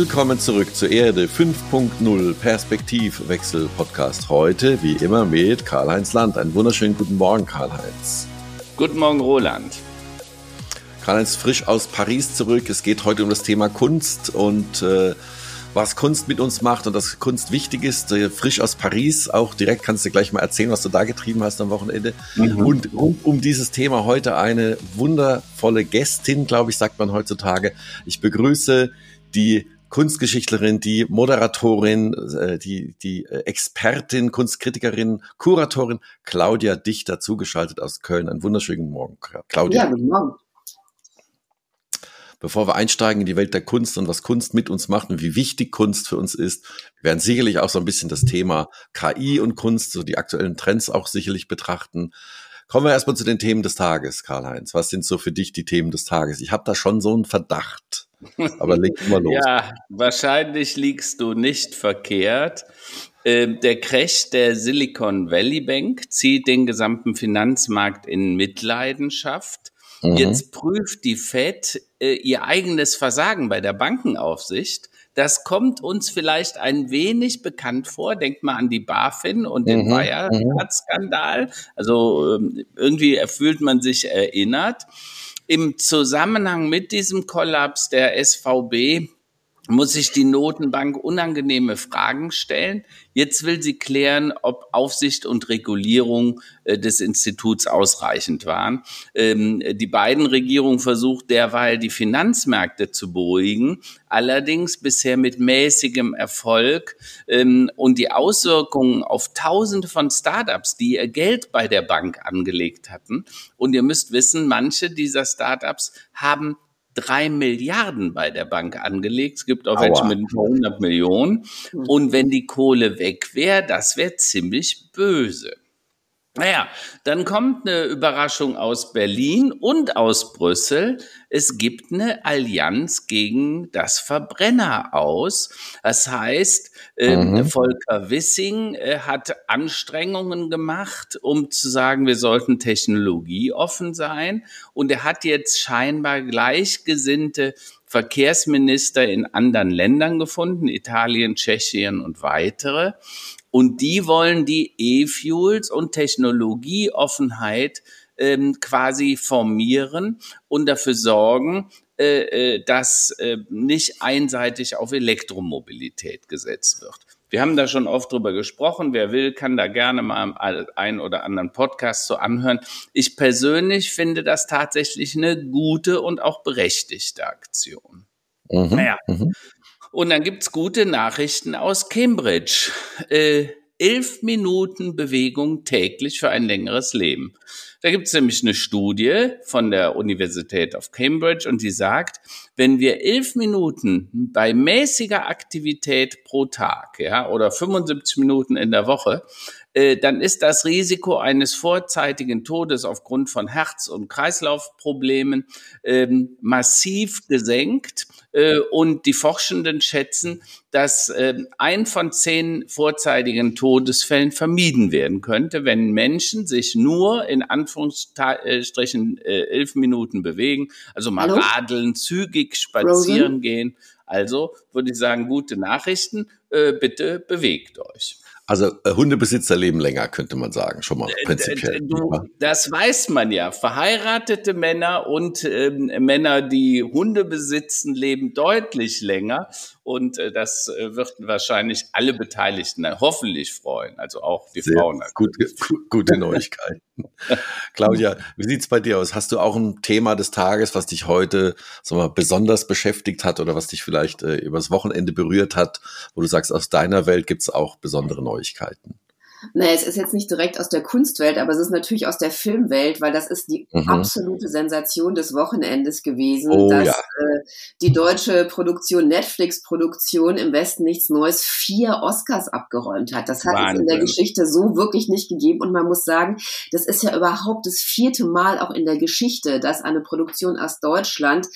Willkommen zurück zur Erde 5.0 Perspektivwechsel Podcast. Heute, wie immer, mit Karl-Heinz Land. Einen wunderschönen guten Morgen, Karl-Heinz. Guten Morgen, Roland. Karl-Heinz frisch aus Paris zurück. Es geht heute um das Thema Kunst und äh, was Kunst mit uns macht und dass Kunst wichtig ist. Äh, frisch aus Paris, auch direkt kannst du gleich mal erzählen, was du da getrieben hast am Wochenende. Mhm. Und rund um dieses Thema heute eine wundervolle Gästin, glaube ich, sagt man heutzutage. Ich begrüße die Kunstgeschichtlerin, die Moderatorin, äh, die, die Expertin, Kunstkritikerin, Kuratorin Claudia Dichter zugeschaltet aus Köln. Einen wunderschönen Morgen, Claudia. Ja, guten Morgen. Bevor wir einsteigen in die Welt der Kunst und was Kunst mit uns macht und wie wichtig Kunst für uns ist, wir werden sicherlich auch so ein bisschen das Thema KI und Kunst, so die aktuellen Trends auch sicherlich betrachten. Kommen wir erstmal zu den Themen des Tages, Karl-Heinz. Was sind so für dich die Themen des Tages? Ich habe da schon so einen Verdacht. Aber leg mal los. ja, wahrscheinlich liegst du nicht verkehrt. Ähm, der Crash der Silicon Valley Bank zieht den gesamten Finanzmarkt in Mitleidenschaft. Mhm. Jetzt prüft die Fed äh, ihr eigenes Versagen bei der Bankenaufsicht das kommt uns vielleicht ein wenig bekannt vor. Denkt mal an die BaFin und den mhm. Wirecard-Skandal. Also ähm, irgendwie fühlt man sich erinnert. Im Zusammenhang mit diesem Kollaps der SVB muss sich die Notenbank unangenehme Fragen stellen. Jetzt will sie klären, ob Aufsicht und Regulierung äh, des Instituts ausreichend waren. Ähm, die beiden Regierungen versucht derweil die Finanzmärkte zu beruhigen, allerdings bisher mit mäßigem Erfolg. Ähm, und die Auswirkungen auf Tausende von Startups, die ihr Geld bei der Bank angelegt hatten. Und ihr müsst wissen, manche dieser Startups haben drei Milliarden bei der Bank angelegt. Es gibt auch Aua. welche mit ein paar hundert Millionen. Hm. Und wenn die Kohle weg wäre, das wäre ziemlich böse. Naja, dann kommt eine Überraschung aus Berlin und aus Brüssel. Es gibt eine Allianz gegen das Verbrenner aus. Das heißt, ähm, mhm. Volker Wissing äh, hat Anstrengungen gemacht, um zu sagen, wir sollten technologieoffen sein. Und er hat jetzt scheinbar gleichgesinnte Verkehrsminister in anderen Ländern gefunden, Italien, Tschechien und weitere. Und die wollen die E-Fuels und Technologieoffenheit ähm, quasi formieren und dafür sorgen, äh, äh, dass äh, nicht einseitig auf Elektromobilität gesetzt wird. Wir haben da schon oft drüber gesprochen. Wer will, kann da gerne mal einen oder anderen Podcast so anhören. Ich persönlich finde das tatsächlich eine gute und auch berechtigte Aktion. Mhm, naja, mhm. Und dann gibt's gute Nachrichten aus Cambridge. Äh, elf Minuten Bewegung täglich für ein längeres Leben. Da gibt's nämlich eine Studie von der Universität of Cambridge und die sagt, wenn wir elf Minuten bei mäßiger Aktivität pro Tag, ja, oder 75 Minuten in der Woche, äh, dann ist das Risiko eines vorzeitigen Todes aufgrund von Herz- und Kreislaufproblemen ähm, massiv gesenkt. Äh, und die Forschenden schätzen, dass äh, ein von zehn vorzeitigen Todesfällen vermieden werden könnte, wenn Menschen sich nur in Anführungsstrichen äh, elf Minuten bewegen, also mal Hallo? radeln, zügig spazieren Rosen? gehen. Also würde ich sagen, gute Nachrichten, äh, bitte bewegt euch. Also äh, Hundebesitzer leben länger, könnte man sagen, schon mal äh, prinzipiell. Du, das weiß man ja. Verheiratete Männer und ähm, Männer, die Hunde besitzen, leben deutlich länger. Und äh, das äh, wird wahrscheinlich alle Beteiligten hoffentlich freuen, also auch die Sehr Frauen. Gute, gute Neuigkeiten. Claudia, wie sieht's bei dir aus? Hast du auch ein Thema des Tages, was dich heute mal, besonders beschäftigt hat oder was dich vielleicht äh, übers Wochenende berührt hat, wo du sagst, aus deiner Welt gibt's auch besondere Neuigkeiten? Naja, es ist jetzt nicht direkt aus der Kunstwelt, aber es ist natürlich aus der Filmwelt, weil das ist die mhm. absolute Sensation des Wochenendes gewesen, oh, dass ja. äh, die deutsche Produktion, Netflix-Produktion im Westen nichts Neues vier Oscars abgeräumt hat. Das hat Wahnsinn. es in der Geschichte so wirklich nicht gegeben. Und man muss sagen, das ist ja überhaupt das vierte Mal auch in der Geschichte, dass eine Produktion aus Deutschland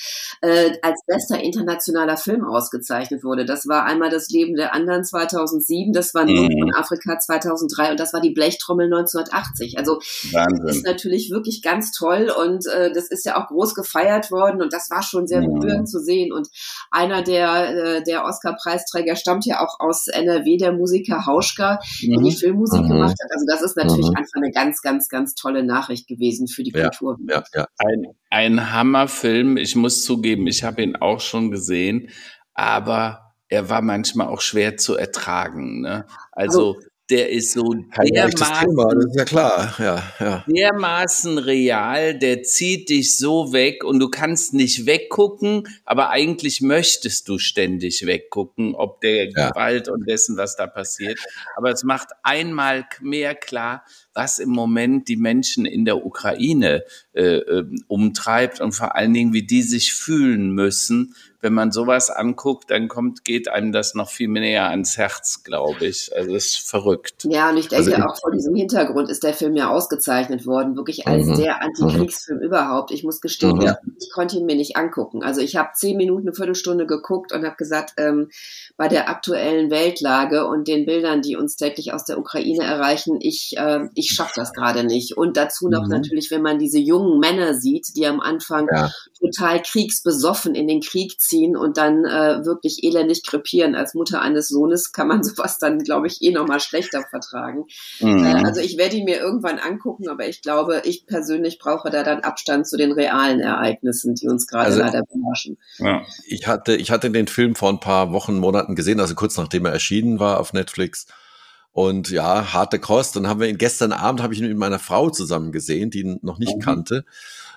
äh, als bester internationaler Film ausgezeichnet wurde. Das war einmal das Leben der anderen 2007, das war mhm. Afrika 2003 2003 und das war die Blechtrommel 1980. Also Wahnsinn. ist natürlich wirklich ganz toll und äh, das ist ja auch groß gefeiert worden und das war schon sehr berührend zu sehen. Und einer der, äh, der Oscar-Preisträger stammt ja auch aus NRW, der Musiker Hauschka, mhm. der die Filmmusik mhm. gemacht hat. Also das ist natürlich mhm. einfach eine ganz, ganz, ganz tolle Nachricht gewesen für die ja, Kultur. Ja, ja. Ein, ein Hammerfilm. Ich muss zugeben, ich habe ihn auch schon gesehen, aber er war manchmal auch schwer zu ertragen. Ne? Also, also der ist so dermaßen, Thema, das ist ja klar, ja, ja. dermaßen real, der zieht dich so weg und du kannst nicht weggucken, aber eigentlich möchtest du ständig weggucken, ob der ja. Gewalt und dessen, was da passiert. Aber es macht einmal mehr klar, was im Moment die Menschen in der Ukraine äh, ähm, umtreibt und vor allen Dingen, wie die sich fühlen müssen, wenn man sowas anguckt, dann kommt, geht einem das noch viel näher ans Herz, glaube ich. Also es ist verrückt. Ja, und ich denke also, auch vor diesem Hintergrund ist der Film ja ausgezeichnet worden, wirklich als mhm. der Antikriegsfilm mhm. überhaupt. Ich muss gestehen, mhm. ich konnte ihn mir nicht angucken. Also ich habe zehn Minuten, eine Viertelstunde geguckt und habe gesagt, ähm, bei der aktuellen Weltlage und den Bildern, die uns täglich aus der Ukraine erreichen, ich, äh, ich schaffe das gerade nicht. Und dazu noch mhm. natürlich, wenn man diese jungen Männer sieht, die am Anfang ja. total kriegsbesoffen in den Krieg ziehen, ziehen und dann äh, wirklich elendig krepieren. Als Mutter eines Sohnes kann man sowas dann, glaube ich, eh nochmal schlechter vertragen. Mhm. Äh, also ich werde ihn mir irgendwann angucken, aber ich glaube, ich persönlich brauche da dann Abstand zu den realen Ereignissen, die uns gerade also, leider beherrschen. Ja. Ich hatte, ich hatte den Film vor ein paar Wochen, Monaten gesehen, also kurz nachdem er erschienen war auf Netflix. Und ja, harte Kost. Dann haben wir ihn gestern Abend, habe ich ihn mit meiner Frau zusammen gesehen, die ihn noch nicht mhm. kannte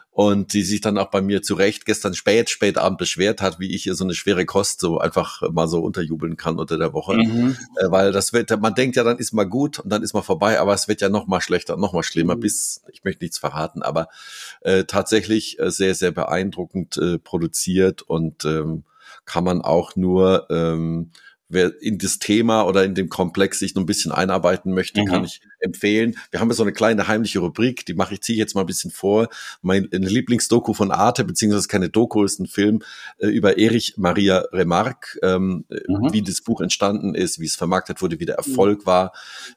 und die sich dann auch bei mir zu Recht gestern spät, spät Abend beschwert hat, wie ich hier so eine schwere Kost so einfach mal so unterjubeln kann unter der Woche. Mhm. Äh, weil das wird, man denkt ja, dann ist mal gut und dann ist mal vorbei, aber es wird ja noch mal schlechter, noch mal schlimmer, mhm. bis, ich möchte nichts verraten, aber äh, tatsächlich äh, sehr, sehr beeindruckend äh, produziert und ähm, kann man auch nur ähm, wer in das Thema oder in dem Komplex sich noch ein bisschen einarbeiten möchte, mhm. kann ich empfehlen. Wir haben ja so eine kleine heimliche Rubrik, die mache ich, ziehe ich jetzt mal ein bisschen vor. Mein Lieblingsdoku von Arte, beziehungsweise keine Doku, ist ein Film äh, über Erich Maria Remarque, ähm, mhm. wie das Buch entstanden ist, wie es vermarktet wurde, wie der Erfolg war,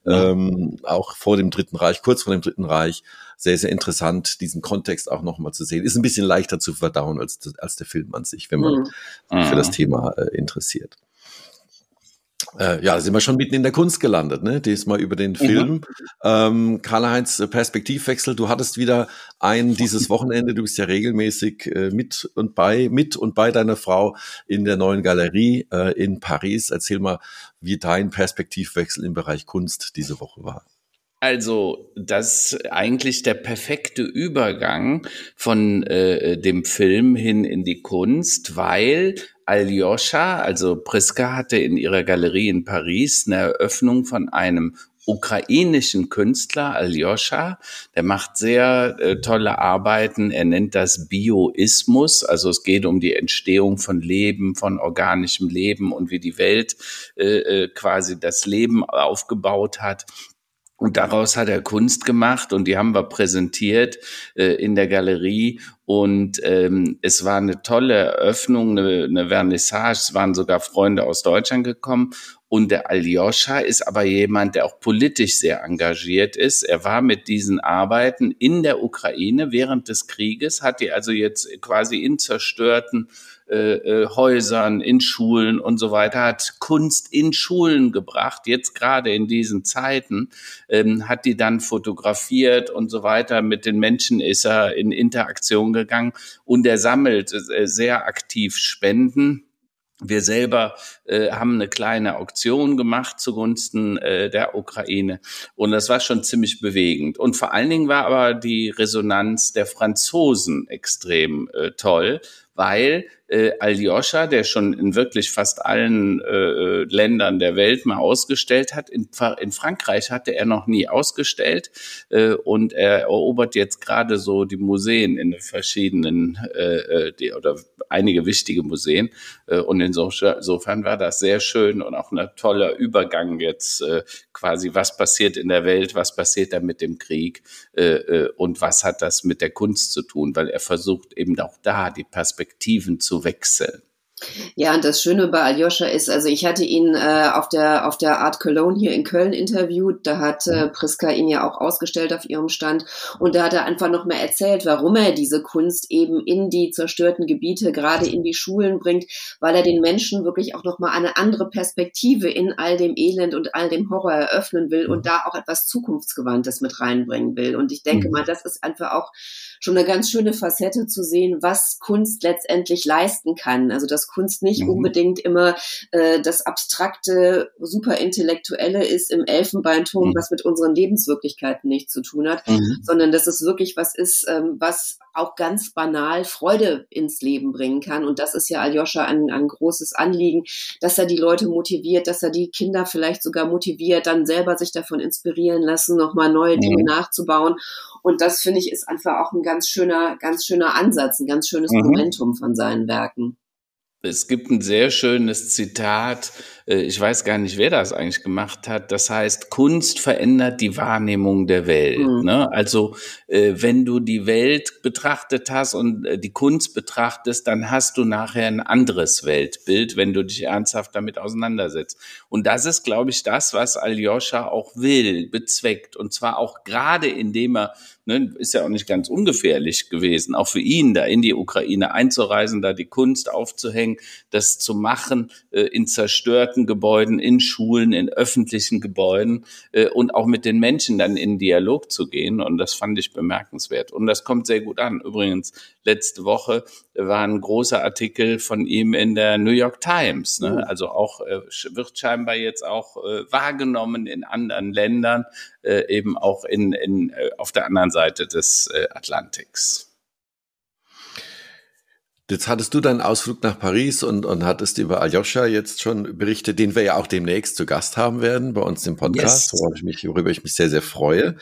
ähm, auch vor dem Dritten Reich, kurz vor dem Dritten Reich. Sehr, sehr interessant, diesen Kontext auch nochmal zu sehen. Ist ein bisschen leichter zu verdauen als, als der Film an sich, wenn man mhm. für das mhm. Thema äh, interessiert. Äh, ja, da sind wir schon mitten in der Kunst gelandet, ne? Diesmal über den mhm. Film. Mhm. Ähm, Karl-Heinz, äh, Perspektivwechsel. Du hattest wieder ein dieses Wochenende. Du bist ja regelmäßig äh, mit und bei, mit und bei deiner Frau in der neuen Galerie äh, in Paris. Erzähl mal, wie dein Perspektivwechsel im Bereich Kunst diese Woche war. Also, das ist eigentlich der perfekte Übergang von äh, dem Film hin in die Kunst, weil Aljoscha, also Priska hatte in ihrer Galerie in Paris eine Eröffnung von einem ukrainischen Künstler, Aljoscha. Der macht sehr äh, tolle Arbeiten. Er nennt das Bioismus. Also es geht um die Entstehung von Leben, von organischem Leben und wie die Welt äh, äh quasi das Leben aufgebaut hat. Und daraus hat er Kunst gemacht und die haben wir präsentiert äh, in der Galerie. Und ähm, es war eine tolle Eröffnung, eine, eine Vernissage. Es waren sogar Freunde aus Deutschland gekommen. Und der Aljoscha ist aber jemand, der auch politisch sehr engagiert ist. Er war mit diesen Arbeiten in der Ukraine während des Krieges, hat die also jetzt quasi in zerstörten äh, äh, Häusern, in Schulen und so weiter, hat Kunst in Schulen gebracht, jetzt gerade in diesen Zeiten, ähm, hat die dann fotografiert und so weiter. Mit den Menschen ist er in Interaktion gegangen und er sammelt äh, sehr aktiv Spenden wir selber äh, haben eine kleine Auktion gemacht zugunsten äh, der Ukraine und das war schon ziemlich bewegend. Und vor allen Dingen war aber die Resonanz der Franzosen extrem äh, toll, weil äh, Aljoscha, der schon in wirklich fast allen äh, Ländern der Welt mal ausgestellt hat, in, in Frankreich hatte er noch nie ausgestellt äh, und er erobert jetzt gerade so die Museen in den verschiedenen äh, äh die, oder einige wichtige Museen. Äh, und insofern war das sehr schön und auch ein toller Übergang jetzt äh, quasi, was passiert in der Welt, was passiert da mit dem Krieg äh, äh, und was hat das mit der Kunst zu tun, weil er versucht eben auch da die Perspektiven zu wechseln. Ja, und das Schöne bei Aljoscha ist, also ich hatte ihn äh, auf der auf der Art Cologne hier in Köln interviewt. Da hat äh, Priska ihn ja auch ausgestellt auf ihrem Stand und da hat er einfach noch mal erzählt, warum er diese Kunst eben in die zerstörten Gebiete, gerade in die Schulen bringt, weil er den Menschen wirklich auch noch mal eine andere Perspektive in all dem Elend und all dem Horror eröffnen will und da auch etwas zukunftsgewandtes mit reinbringen will. Und ich denke mhm. mal, das ist einfach auch schon eine ganz schöne Facette zu sehen, was Kunst letztendlich leisten kann. Also dass Kunst nicht mhm. unbedingt immer äh, das abstrakte, superintellektuelle ist im Elfenbeinturm, mhm. was mit unseren Lebenswirklichkeiten nichts zu tun hat, mhm. sondern dass es wirklich was ist, ähm, was auch ganz banal Freude ins Leben bringen kann. Und das ist ja Aljoscha ein, ein großes Anliegen, dass er die Leute motiviert, dass er die Kinder vielleicht sogar motiviert, dann selber sich davon inspirieren lassen, nochmal neue Dinge mhm. nachzubauen. Und das finde ich ist einfach auch ein ganz schöner, ganz schöner Ansatz, ein ganz schönes mhm. Momentum von seinen Werken. Es gibt ein sehr schönes Zitat, ich weiß gar nicht, wer das eigentlich gemacht hat. Das heißt, Kunst verändert die Wahrnehmung der Welt. Mhm. Ne? Also äh, wenn du die Welt betrachtet hast und äh, die Kunst betrachtest, dann hast du nachher ein anderes Weltbild, wenn du dich ernsthaft damit auseinandersetzt. Und das ist, glaube ich, das, was Aljoscha auch will, bezweckt. Und zwar auch gerade indem er ne, ist ja auch nicht ganz ungefährlich gewesen, auch für ihn, da in die Ukraine einzureisen, da die Kunst aufzuhängen, das zu machen äh, in zerstörten Gebäuden, in Schulen, in öffentlichen Gebäuden äh, und auch mit den Menschen dann in Dialog zu gehen. Und das fand ich bemerkenswert. Und das kommt sehr gut an. Übrigens, letzte Woche war ein großer Artikel von ihm in der New York Times. Ne? Also auch äh, wird scheinbar jetzt auch äh, wahrgenommen in anderen Ländern, äh, eben auch in, in, äh, auf der anderen Seite des äh, Atlantiks. Jetzt hattest du deinen Ausflug nach Paris und, und hattest über Aljoscha jetzt schon berichtet, den wir ja auch demnächst zu Gast haben werden bei uns im Podcast, yes. worüber, ich mich, worüber ich mich sehr, sehr freue.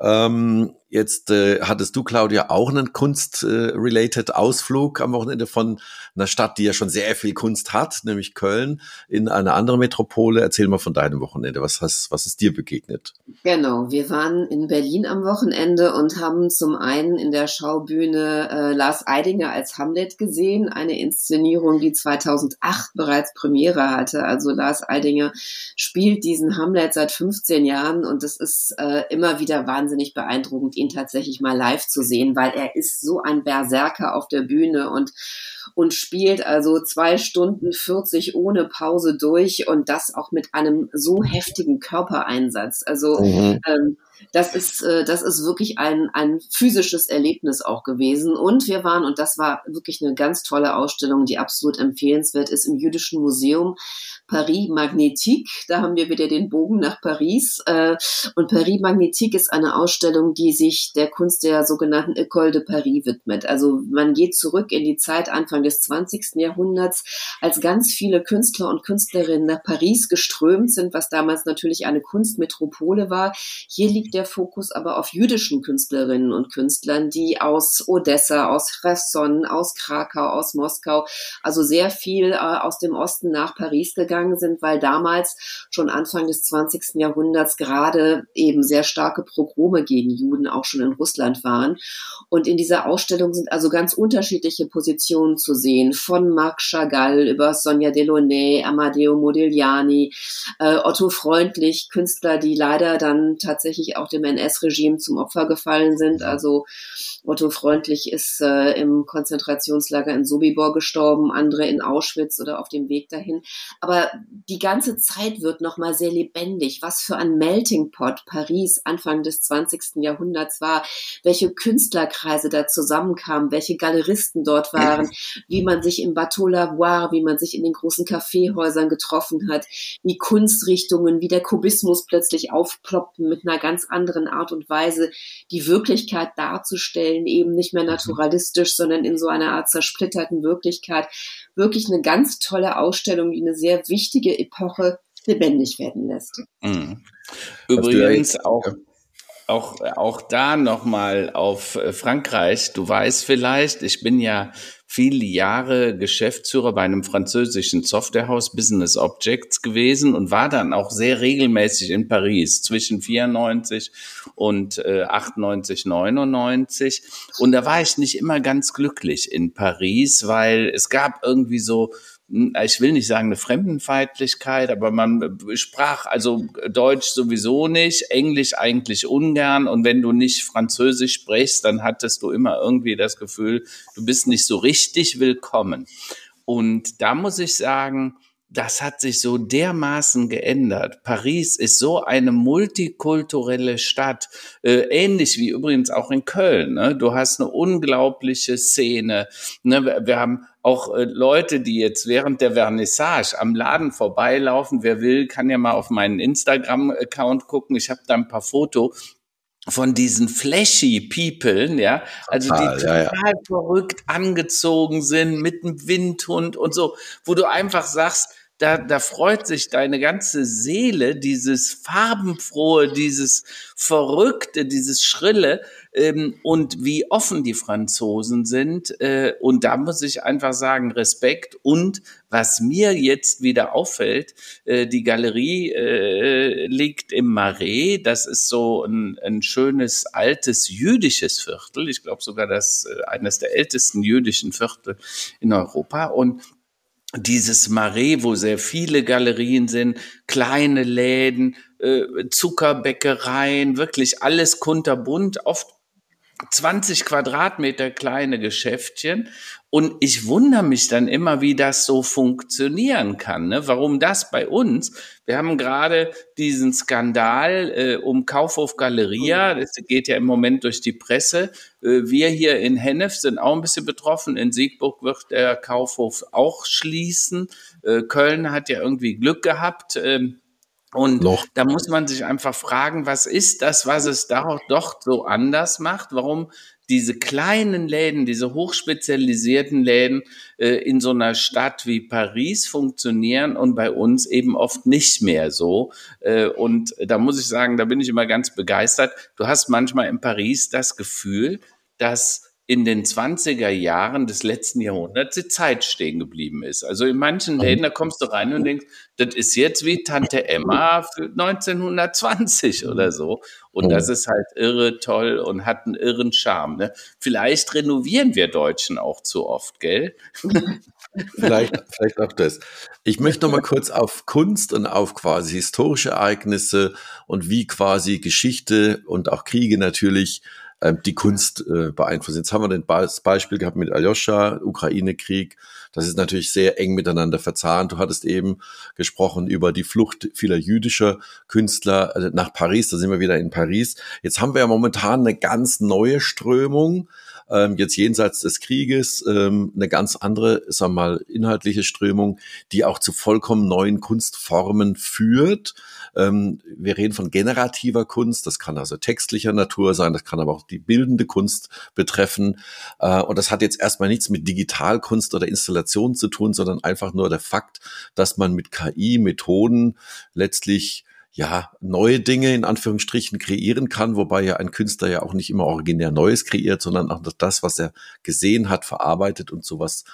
Ähm, Jetzt äh, hattest du, Claudia, auch einen Kunst-related Ausflug am Wochenende von einer Stadt, die ja schon sehr viel Kunst hat, nämlich Köln, in eine andere Metropole. Erzähl mal von deinem Wochenende. Was, hast, was ist dir begegnet? Genau, wir waren in Berlin am Wochenende und haben zum einen in der Schaubühne äh, Lars Eidinger als Hamlet gesehen, eine Inszenierung, die 2008 bereits Premiere hatte. Also Lars Eidinger spielt diesen Hamlet seit 15 Jahren und das ist äh, immer wieder wahnsinnig beeindruckend ihn tatsächlich mal live zu sehen, weil er ist so ein Berserker auf der Bühne und und spielt also zwei Stunden 40 ohne Pause durch und das auch mit einem so heftigen Körpereinsatz. Also mhm. ähm, das ist, äh, das ist wirklich ein, ein physisches Erlebnis auch gewesen. Und wir waren, und das war wirklich eine ganz tolle Ausstellung, die absolut empfehlenswert ist, im Jüdischen Museum Paris Magnétique. Da haben wir wieder den Bogen nach Paris. Äh, und Paris Magnétique ist eine Ausstellung, die sich der Kunst der sogenannten École de Paris widmet. Also man geht zurück in die Zeit Anfang des 20. Jahrhunderts, als ganz viele Künstler und Künstlerinnen nach Paris geströmt sind, was damals natürlich eine Kunstmetropole war. Hier liegt der Fokus aber auf jüdischen Künstlerinnen und Künstlern, die aus Odessa, aus Cherson, aus Krakau, aus Moskau, also sehr viel äh, aus dem Osten nach Paris gegangen sind, weil damals schon Anfang des 20. Jahrhunderts gerade eben sehr starke Progrome gegen Juden auch schon in Russland waren. Und in dieser Ausstellung sind also ganz unterschiedliche Positionen zu sehen, von Marc Chagall über Sonja Delaunay, Amadeo Modigliani, äh, Otto Freundlich, Künstler, die leider dann tatsächlich auch dem NS-Regime zum Opfer gefallen sind. Also Otto Freundlich ist äh, im Konzentrationslager in Sobibor gestorben, andere in Auschwitz oder auf dem Weg dahin. Aber die ganze Zeit wird nochmal sehr lebendig. Was für ein Melting Pot Paris Anfang des 20. Jahrhunderts war, welche Künstlerkreise da zusammenkamen, welche Galeristen dort waren, wie man sich im Bateau Lavoir, wie man sich in den großen Kaffeehäusern getroffen hat, wie Kunstrichtungen, wie der Kubismus plötzlich aufploppten mit einer ganz anderen Art und Weise, die Wirklichkeit darzustellen, eben nicht mehr naturalistisch, sondern in so einer Art zersplitterten Wirklichkeit. Wirklich eine ganz tolle Ausstellung, die eine sehr wichtige Epoche lebendig werden lässt. Mhm. Übrigens auch auch, auch da nochmal auf äh, Frankreich. Du weißt vielleicht, ich bin ja viele Jahre Geschäftsführer bei einem französischen Softwarehaus Business Objects gewesen und war dann auch sehr regelmäßig in Paris zwischen 94 und äh, 98, 99. Und da war ich nicht immer ganz glücklich in Paris, weil es gab irgendwie so ich will nicht sagen eine Fremdenfeindlichkeit, aber man sprach also Deutsch sowieso nicht, Englisch eigentlich ungern und wenn du nicht Französisch sprichst, dann hattest du immer irgendwie das Gefühl, du bist nicht so richtig willkommen. Und da muss ich sagen, das hat sich so dermaßen geändert. Paris ist so eine multikulturelle Stadt, äh, ähnlich wie übrigens auch in Köln. Ne? Du hast eine unglaubliche Szene. Ne? Wir, wir haben auch äh, Leute, die jetzt während der Vernissage am Laden vorbeilaufen. Wer will, kann ja mal auf meinen Instagram-Account gucken. Ich habe da ein paar Fotos von diesen flashy People, ja, also total, die total ja, ja. verrückt angezogen sind mit einem Windhund und so, wo du einfach sagst, da, da freut sich deine ganze Seele, dieses farbenfrohe, dieses verrückte, dieses schrille ähm, und wie offen die Franzosen sind. Äh, und da muss ich einfach sagen, Respekt. Und was mir jetzt wieder auffällt, äh, die Galerie äh, liegt im Marais. Das ist so ein, ein schönes altes jüdisches Viertel. Ich glaube sogar das äh, eines der ältesten jüdischen Viertel in Europa. Und dieses Marais, wo sehr viele Galerien sind, kleine Läden, äh, Zuckerbäckereien, wirklich alles kunterbunt, oft 20 Quadratmeter kleine Geschäftchen. Und ich wundere mich dann immer, wie das so funktionieren kann. Ne? Warum das bei uns? Wir haben gerade diesen Skandal äh, um Kaufhof Galeria. Das geht ja im Moment durch die Presse. Äh, wir hier in Hennef sind auch ein bisschen betroffen. In Siegburg wird der Kaufhof auch schließen. Äh, Köln hat ja irgendwie Glück gehabt. Ähm, und Noch. da muss man sich einfach fragen, was ist das, was es da doch so anders macht? Warum diese kleinen Läden, diese hochspezialisierten Läden äh, in so einer Stadt wie Paris funktionieren und bei uns eben oft nicht mehr so. Äh, und da muss ich sagen, da bin ich immer ganz begeistert. Du hast manchmal in Paris das Gefühl, dass in den 20er Jahren des letzten Jahrhunderts die Zeit stehen geblieben ist. Also in manchen mhm. Läden, da kommst du rein und denkst, das ist jetzt wie Tante Emma für 1920 oder so. Und das mhm. ist halt irre toll und hat einen irren Charme. Ne? Vielleicht renovieren wir Deutschen auch zu oft, gell? vielleicht, vielleicht auch das. Ich möchte noch mal kurz auf Kunst und auf quasi historische Ereignisse und wie quasi Geschichte und auch Kriege natürlich ähm, die Kunst äh, beeinflussen. Jetzt haben wir das Beispiel gehabt mit Aljoscha, Ukraine-Krieg. Das ist natürlich sehr eng miteinander verzahnt. Du hattest eben gesprochen über die Flucht vieler jüdischer Künstler äh, nach Paris. Da sind wir wieder in Paris. Jetzt haben wir ja momentan eine ganz neue Strömung ähm, jetzt jenseits des Krieges ähm, eine ganz andere, sagen wir mal, inhaltliche Strömung, die auch zu vollkommen neuen Kunstformen führt. Ähm, wir reden von generativer Kunst, das kann also textlicher Natur sein, das kann aber auch die bildende Kunst betreffen. Äh, und das hat jetzt erstmal nichts mit Digitalkunst oder Installation zu tun, sondern einfach nur der Fakt, dass man mit KI-Methoden letztlich ja, neue Dinge in Anführungsstrichen kreieren kann, wobei ja ein Künstler ja auch nicht immer originär Neues kreiert, sondern auch das, was er gesehen hat, verarbeitet und sowas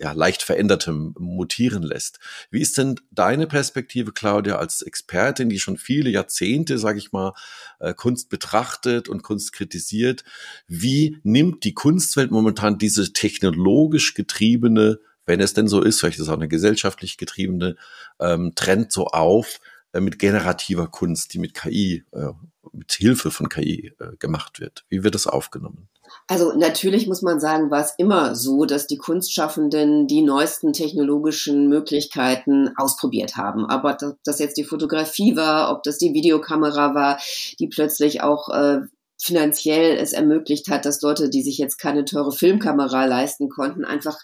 ja, leicht verändertem mutieren lässt. Wie ist denn deine Perspektive, Claudia, als Expertin, die schon viele Jahrzehnte, sage ich mal, äh, Kunst betrachtet und Kunst kritisiert? Wie nimmt die Kunstwelt momentan diese technologisch getriebene, wenn es denn so ist, vielleicht ist es auch eine gesellschaftlich getriebene ähm, Trend so auf, äh, mit generativer Kunst, die mit KI, äh, mit Hilfe von KI äh, gemacht wird. Wie wird das aufgenommen? Also natürlich muss man sagen, war es immer so, dass die Kunstschaffenden die neuesten technologischen Möglichkeiten ausprobiert haben. Aber ob das jetzt die Fotografie war, ob das die Videokamera war, die plötzlich auch äh, finanziell es ermöglicht hat, dass Leute, die sich jetzt keine teure Filmkamera leisten konnten, einfach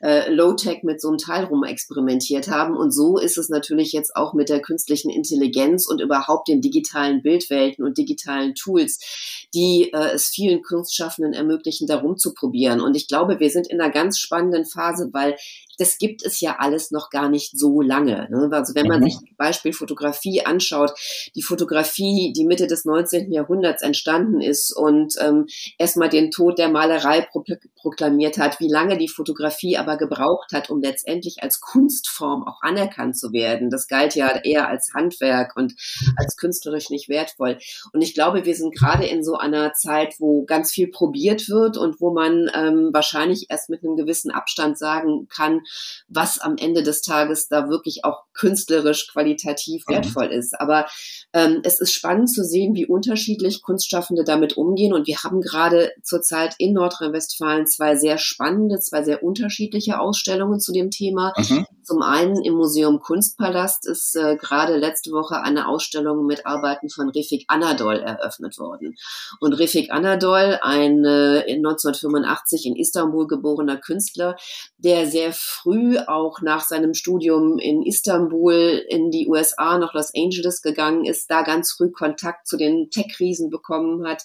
äh, Low-Tech mit so einem Teil rum experimentiert haben. Und so ist es natürlich jetzt auch mit der künstlichen Intelligenz und überhaupt den digitalen Bildwelten und digitalen Tools, die äh, es vielen Kunstschaffenden ermöglichen, darum zu probieren. Und ich glaube, wir sind in einer ganz spannenden Phase, weil das gibt es ja alles noch gar nicht so lange. Ne? Also wenn man mhm. sich Beispiel Fotografie anschaut, die Fotografie, die Mitte des 19. Jahrhunderts entstanden ist und ähm, erstmal den Tod der Malerei pro proklamiert hat, wie lange die Fotografie aber gebraucht hat, um letztendlich als Kunstform auch anerkannt zu werden. Das galt ja eher als Handwerk und als künstlerisch nicht wertvoll. Und ich glaube, wir sind gerade in so einer Zeit, wo ganz viel probiert wird und wo man ähm, wahrscheinlich erst mit einem gewissen Abstand sagen kann, was am Ende des Tages da wirklich auch künstlerisch qualitativ mhm. wertvoll ist. Aber ähm, es ist spannend zu sehen, wie unterschiedlich Kunstschaffende damit umgehen. Und wir haben gerade zurzeit in Nordrhein-Westfalen zwei sehr spannende, zwei sehr unterschiedliche Ausstellungen zu dem Thema. Mhm. Zum einen im Museum Kunstpalast ist äh, gerade letzte Woche eine Ausstellung mit Arbeiten von Refik Anadol eröffnet worden. Und Refik Anadol, ein äh, in 1985 in Istanbul geborener Künstler, der sehr früh auch nach seinem Studium in Istanbul in die USA, nach Los Angeles gegangen ist, da ganz früh Kontakt zu den Tech-Riesen bekommen hat.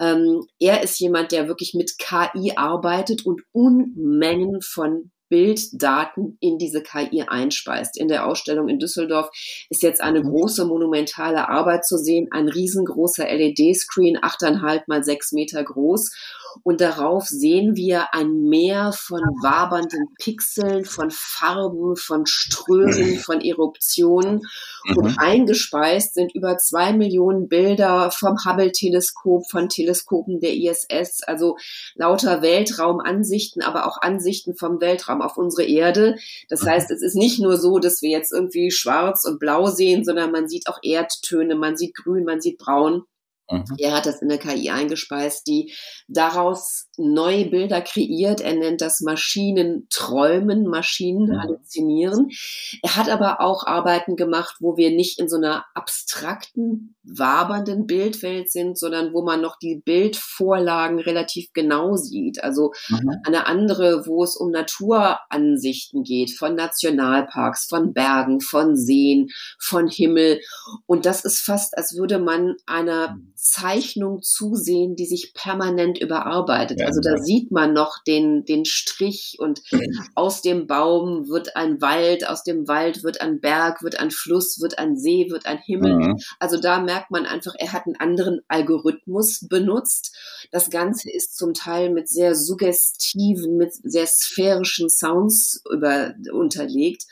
Ähm, er ist jemand, der wirklich mit KI arbeitet und Unmengen von Bilddaten in diese KI einspeist. In der Ausstellung in Düsseldorf ist jetzt eine mhm. große monumentale Arbeit zu sehen, ein riesengroßer LED-Screen, achteinhalb mal sechs Meter groß und darauf sehen wir ein Meer von wabernden Pixeln, von Farben, von Strömen, von Eruptionen. Mhm. Und eingespeist sind über zwei Millionen Bilder vom Hubble-Teleskop, von Teleskopen der ISS, also lauter Weltraumansichten, aber auch Ansichten vom Weltraum auf unsere Erde. Das mhm. heißt, es ist nicht nur so, dass wir jetzt irgendwie schwarz und blau sehen, sondern man sieht auch Erdtöne, man sieht grün, man sieht braun. Mhm. Er hat das in der KI eingespeist, die daraus neue Bilder kreiert. Er nennt das Maschinen träumen, Maschinen mhm. halluzinieren. Er hat aber auch Arbeiten gemacht, wo wir nicht in so einer abstrakten, wabernden Bildwelt sind, sondern wo man noch die Bildvorlagen relativ genau sieht. Also mhm. eine andere, wo es um Naturansichten geht, von Nationalparks, von Bergen, von Seen, von Himmel. Und das ist fast, als würde man einer mhm. Zeichnung zusehen, die sich permanent überarbeitet. Ja, also da ja. sieht man noch den, den Strich und aus dem Baum wird ein Wald, aus dem Wald wird ein Berg, wird ein Fluss, wird ein See, wird ein Himmel. Mhm. Also da merkt man einfach, er hat einen anderen Algorithmus benutzt. Das Ganze ist zum Teil mit sehr suggestiven, mit sehr sphärischen Sounds über, unterlegt.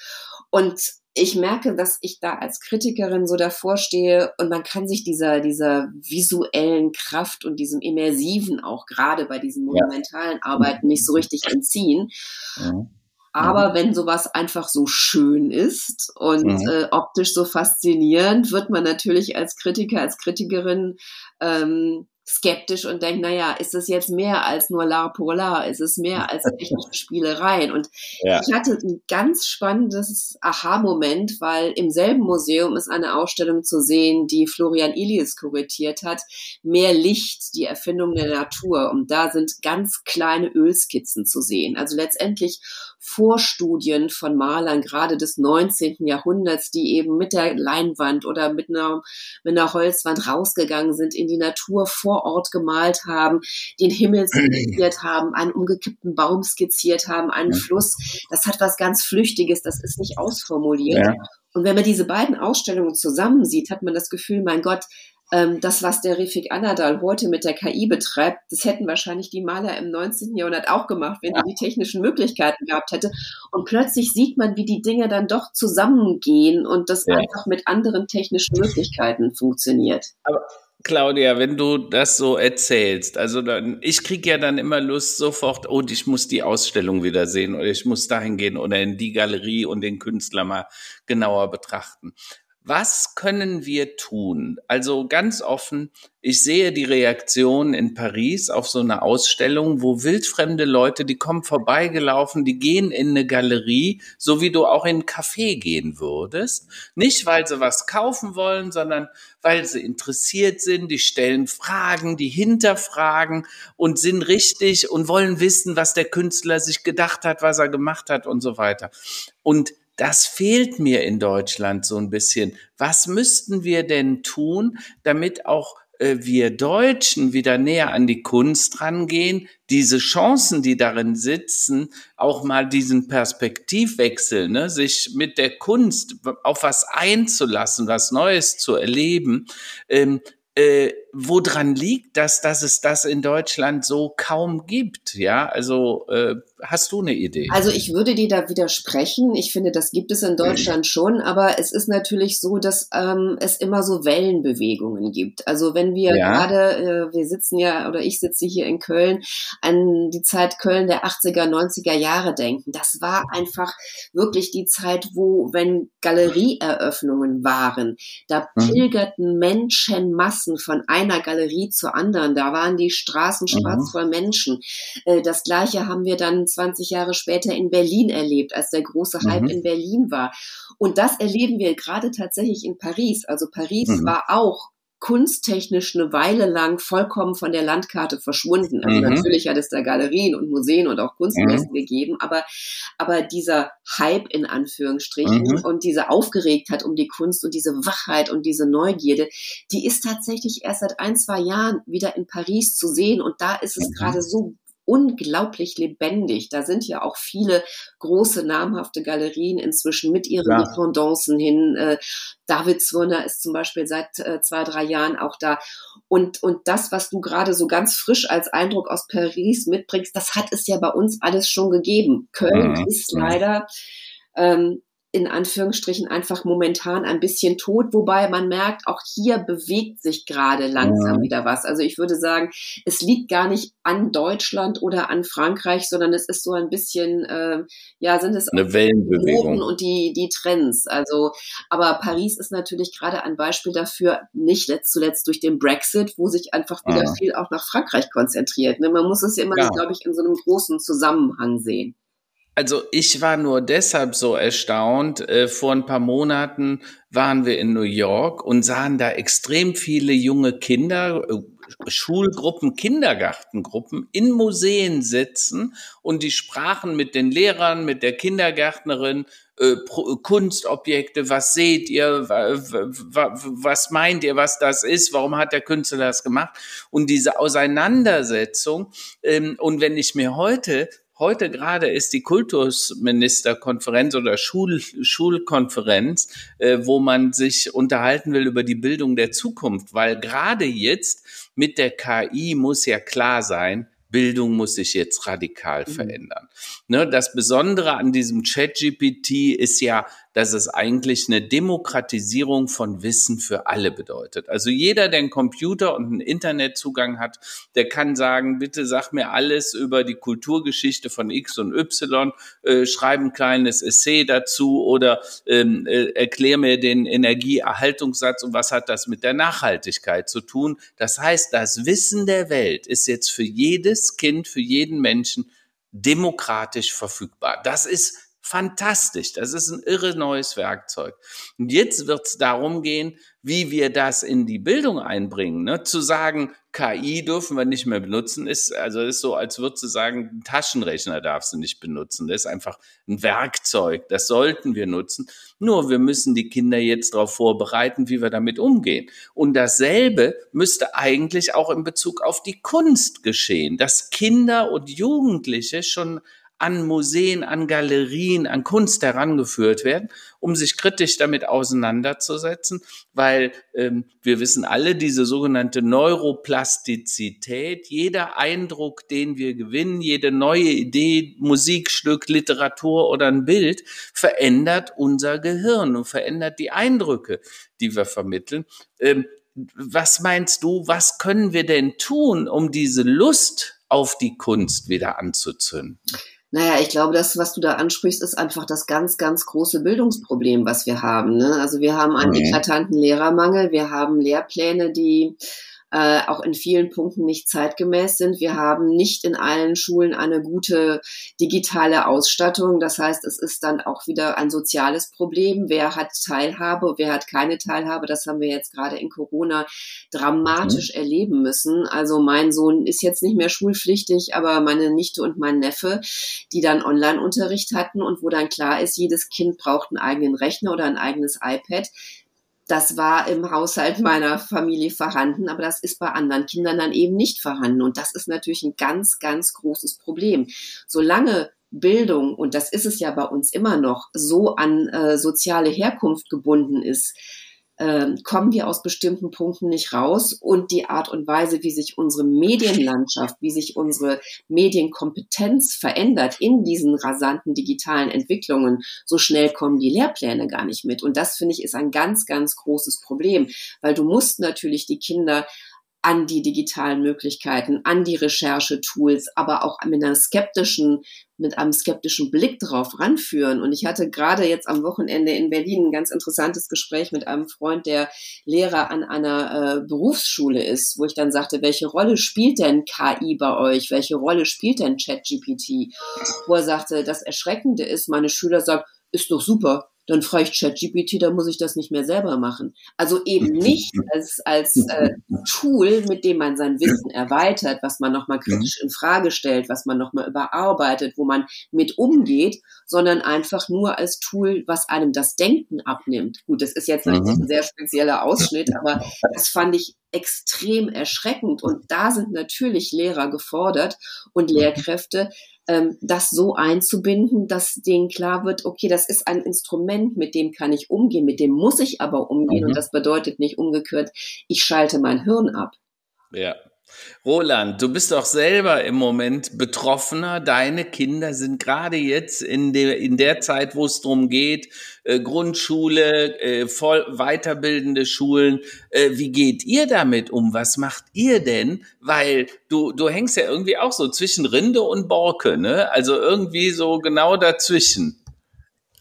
Und ich merke, dass ich da als Kritikerin so davor stehe und man kann sich dieser, dieser visuellen Kraft und diesem immersiven auch gerade bei diesen monumentalen Arbeiten nicht so richtig entziehen. Ja. Aber wenn sowas einfach so schön ist und mhm. äh, optisch so faszinierend, wird man natürlich als Kritiker, als Kritikerin ähm, skeptisch und denkt, naja, ist es jetzt mehr als nur La Polar? Ist es mehr als technische Spielereien? Und ja. ich hatte ein ganz spannendes Aha-Moment, weil im selben Museum ist eine Ausstellung zu sehen, die Florian Ilias kuratiert hat. Mehr Licht, die Erfindung der Natur. Und da sind ganz kleine Ölskizzen zu sehen. Also letztendlich Vorstudien von Malern, gerade des 19. Jahrhunderts, die eben mit der Leinwand oder mit einer, mit einer Holzwand rausgegangen sind, in die Natur vor Ort gemalt haben, den Himmel skizziert haben, einen umgekippten Baum skizziert haben, einen Fluss. Das hat was ganz Flüchtiges, das ist nicht ausformuliert. Ja. Und wenn man diese beiden Ausstellungen zusammen sieht, hat man das Gefühl, mein Gott, das, was der Refik Anadal heute mit der KI betreibt, das hätten wahrscheinlich die Maler im 19. Jahrhundert auch gemacht, wenn ja. die technischen Möglichkeiten gehabt hätte. Und plötzlich sieht man, wie die Dinge dann doch zusammengehen und das ja. einfach mit anderen technischen Möglichkeiten funktioniert. Aber Claudia, wenn du das so erzählst, also dann, ich kriege ja dann immer Lust sofort, oh, ich muss die Ausstellung wieder sehen oder ich muss dahin gehen oder in die Galerie und den Künstler mal genauer betrachten. Was können wir tun? Also ganz offen, ich sehe die Reaktion in Paris auf so eine Ausstellung, wo wildfremde Leute, die kommen vorbeigelaufen, die gehen in eine Galerie, so wie du auch in ein Café gehen würdest. Nicht, weil sie was kaufen wollen, sondern weil sie interessiert sind, die stellen Fragen, die hinterfragen und sind richtig und wollen wissen, was der Künstler sich gedacht hat, was er gemacht hat und so weiter. Und das fehlt mir in Deutschland so ein bisschen. Was müssten wir denn tun, damit auch äh, wir Deutschen wieder näher an die Kunst rangehen, diese Chancen, die darin sitzen, auch mal diesen Perspektivwechsel, ne, sich mit der Kunst auf was einzulassen, was Neues zu erleben, ähm, äh, woran liegt das, dass es das in Deutschland so kaum gibt? Ja, also äh, hast du eine Idee? Also ich würde dir da widersprechen. Ich finde, das gibt es in Deutschland schon, aber es ist natürlich so, dass ähm, es immer so Wellenbewegungen gibt. Also wenn wir ja. gerade, äh, wir sitzen ja oder ich sitze hier in Köln, an die Zeit Köln der 80er, 90er Jahre denken. Das war einfach wirklich die Zeit, wo, wenn Galerieeröffnungen waren, da mhm. pilgerten Menschenmassen von einer Galerie zur anderen. Da waren die Straßen schwarz mhm. voll Menschen. Äh, das gleiche haben wir dann 20 Jahre später in Berlin erlebt, als der große Hype mhm. in Berlin war. Und das erleben wir gerade tatsächlich in Paris. Also Paris mhm. war auch kunsttechnisch eine Weile lang vollkommen von der Landkarte verschwunden. Also mhm. natürlich hat es da Galerien und Museen und auch Kunstmessen mhm. gegeben, aber, aber dieser Hype in Anführungsstrichen mhm. und diese Aufgeregtheit um die Kunst und diese Wachheit und diese Neugierde, die ist tatsächlich erst seit ein, zwei Jahren wieder in Paris zu sehen und da ist es mhm. gerade so unglaublich lebendig. Da sind ja auch viele große namhafte Galerien inzwischen mit ihren ja. Dependancen hin. Äh, David Zwirner ist zum Beispiel seit äh, zwei, drei Jahren auch da. Und, und das, was du gerade so ganz frisch als Eindruck aus Paris mitbringst, das hat es ja bei uns alles schon gegeben. Köln mhm. ist leider ähm, in Anführungsstrichen einfach momentan ein bisschen tot, wobei man merkt, auch hier bewegt sich gerade langsam ja. wieder was. Also ich würde sagen, es liegt gar nicht an Deutschland oder an Frankreich, sondern es ist so ein bisschen, äh, ja, sind es eine Wellenbewegung und die die Trends. Also, aber Paris ist natürlich gerade ein Beispiel dafür, nicht zuletzt durch den Brexit, wo sich einfach wieder ja. viel auch nach Frankreich konzentriert. Ne? Man muss es immer, ja. glaube ich, in so einem großen Zusammenhang sehen. Also ich war nur deshalb so erstaunt. Äh, vor ein paar Monaten waren wir in New York und sahen da extrem viele junge Kinder, äh, Schulgruppen, Kindergartengruppen in Museen sitzen und die sprachen mit den Lehrern, mit der Kindergärtnerin, äh, Kunstobjekte, was seht ihr, was meint ihr, was das ist, warum hat der Künstler das gemacht und diese Auseinandersetzung ähm, und wenn ich mir heute Heute gerade ist die Kultusministerkonferenz oder Schul Schulkonferenz, äh, wo man sich unterhalten will über die Bildung der Zukunft, weil gerade jetzt mit der KI muss ja klar sein, Bildung muss sich jetzt radikal mhm. verändern. Ne, das Besondere an diesem ChatGPT ist ja, dass es eigentlich eine Demokratisierung von Wissen für alle bedeutet. Also jeder, der einen Computer und einen Internetzugang hat, der kann sagen, bitte sag mir alles über die Kulturgeschichte von X und Y, äh, schreib ein kleines Essay dazu oder ähm, äh, erklär mir den Energieerhaltungssatz und was hat das mit der Nachhaltigkeit zu tun. Das heißt, das Wissen der Welt ist jetzt für jedes Kind, für jeden Menschen demokratisch verfügbar. Das ist fantastisch. Das ist ein irre neues Werkzeug. Und jetzt wird es darum gehen, wie wir das in die Bildung einbringen. Ne? Zu sagen, KI dürfen wir nicht mehr benutzen, ist also ist so, als würdest du sagen, Taschenrechner darfst du nicht benutzen. Das ist einfach ein Werkzeug. Das sollten wir nutzen. Nur wir müssen die Kinder jetzt darauf vorbereiten, wie wir damit umgehen. Und dasselbe müsste eigentlich auch in Bezug auf die Kunst geschehen, dass Kinder und Jugendliche schon an Museen, an Galerien, an Kunst herangeführt werden, um sich kritisch damit auseinanderzusetzen, weil ähm, wir wissen alle, diese sogenannte Neuroplastizität, jeder Eindruck, den wir gewinnen, jede neue Idee, Musikstück, Literatur oder ein Bild, verändert unser Gehirn und verändert die Eindrücke, die wir vermitteln. Ähm, was meinst du, was können wir denn tun, um diese Lust auf die Kunst wieder anzuzünden? Naja, ich glaube, das, was du da ansprichst, ist einfach das ganz, ganz große Bildungsproblem, was wir haben. Ne? Also wir haben einen mhm. eklatanten Lehrermangel, wir haben Lehrpläne, die äh, auch in vielen Punkten nicht zeitgemäß sind. Wir haben nicht in allen Schulen eine gute digitale Ausstattung. Das heißt, es ist dann auch wieder ein soziales Problem. Wer hat Teilhabe, wer hat keine Teilhabe? Das haben wir jetzt gerade in Corona dramatisch mhm. erleben müssen. Also mein Sohn ist jetzt nicht mehr schulpflichtig, aber meine Nichte und mein Neffe, die dann Online-Unterricht hatten und wo dann klar ist, jedes Kind braucht einen eigenen Rechner oder ein eigenes iPad das war im Haushalt meiner Familie vorhanden, aber das ist bei anderen Kindern dann eben nicht vorhanden. Und das ist natürlich ein ganz, ganz großes Problem. Solange Bildung, und das ist es ja bei uns immer noch, so an äh, soziale Herkunft gebunden ist, äh, kommen wir aus bestimmten Punkten nicht raus und die Art und Weise, wie sich unsere Medienlandschaft, wie sich unsere Medienkompetenz verändert in diesen rasanten digitalen Entwicklungen, so schnell kommen die Lehrpläne gar nicht mit. Und das finde ich ist ein ganz, ganz großes Problem, weil du musst natürlich die Kinder an die digitalen Möglichkeiten, an die Recherchetools, aber auch mit einer skeptischen, mit einem skeptischen Blick drauf ranführen. Und ich hatte gerade jetzt am Wochenende in Berlin ein ganz interessantes Gespräch mit einem Freund, der Lehrer an einer äh, Berufsschule ist, wo ich dann sagte, welche Rolle spielt denn KI bei euch? Welche Rolle spielt denn ChatGPT? Wo er sagte, das Erschreckende ist, meine Schüler sagen, ist doch super dann frage ich ChatGPT, da muss ich das nicht mehr selber machen. Also eben nicht als, als äh, Tool, mit dem man sein Wissen erweitert, was man nochmal kritisch in Frage stellt, was man nochmal überarbeitet, wo man mit umgeht, sondern einfach nur als Tool, was einem das Denken abnimmt. Gut, das ist jetzt mhm. ein sehr spezieller Ausschnitt, aber das fand ich extrem erschreckend. Und da sind natürlich Lehrer gefordert und Lehrkräfte, ähm, das so einzubinden, dass denen klar wird, okay, das ist ein Instrument, mit dem kann ich umgehen, mit dem muss ich aber umgehen. Mhm. Und das bedeutet nicht umgekehrt, ich schalte mein Hirn ab. Ja, Roland, du bist doch selber im Moment Betroffener. Deine Kinder sind gerade jetzt in der, in der Zeit, wo es darum geht, äh, Grundschule, äh, voll weiterbildende Schulen. Äh, wie geht ihr damit um? Was macht ihr denn? Weil du, du hängst ja irgendwie auch so zwischen Rinde und Borke, ne? Also irgendwie so genau dazwischen.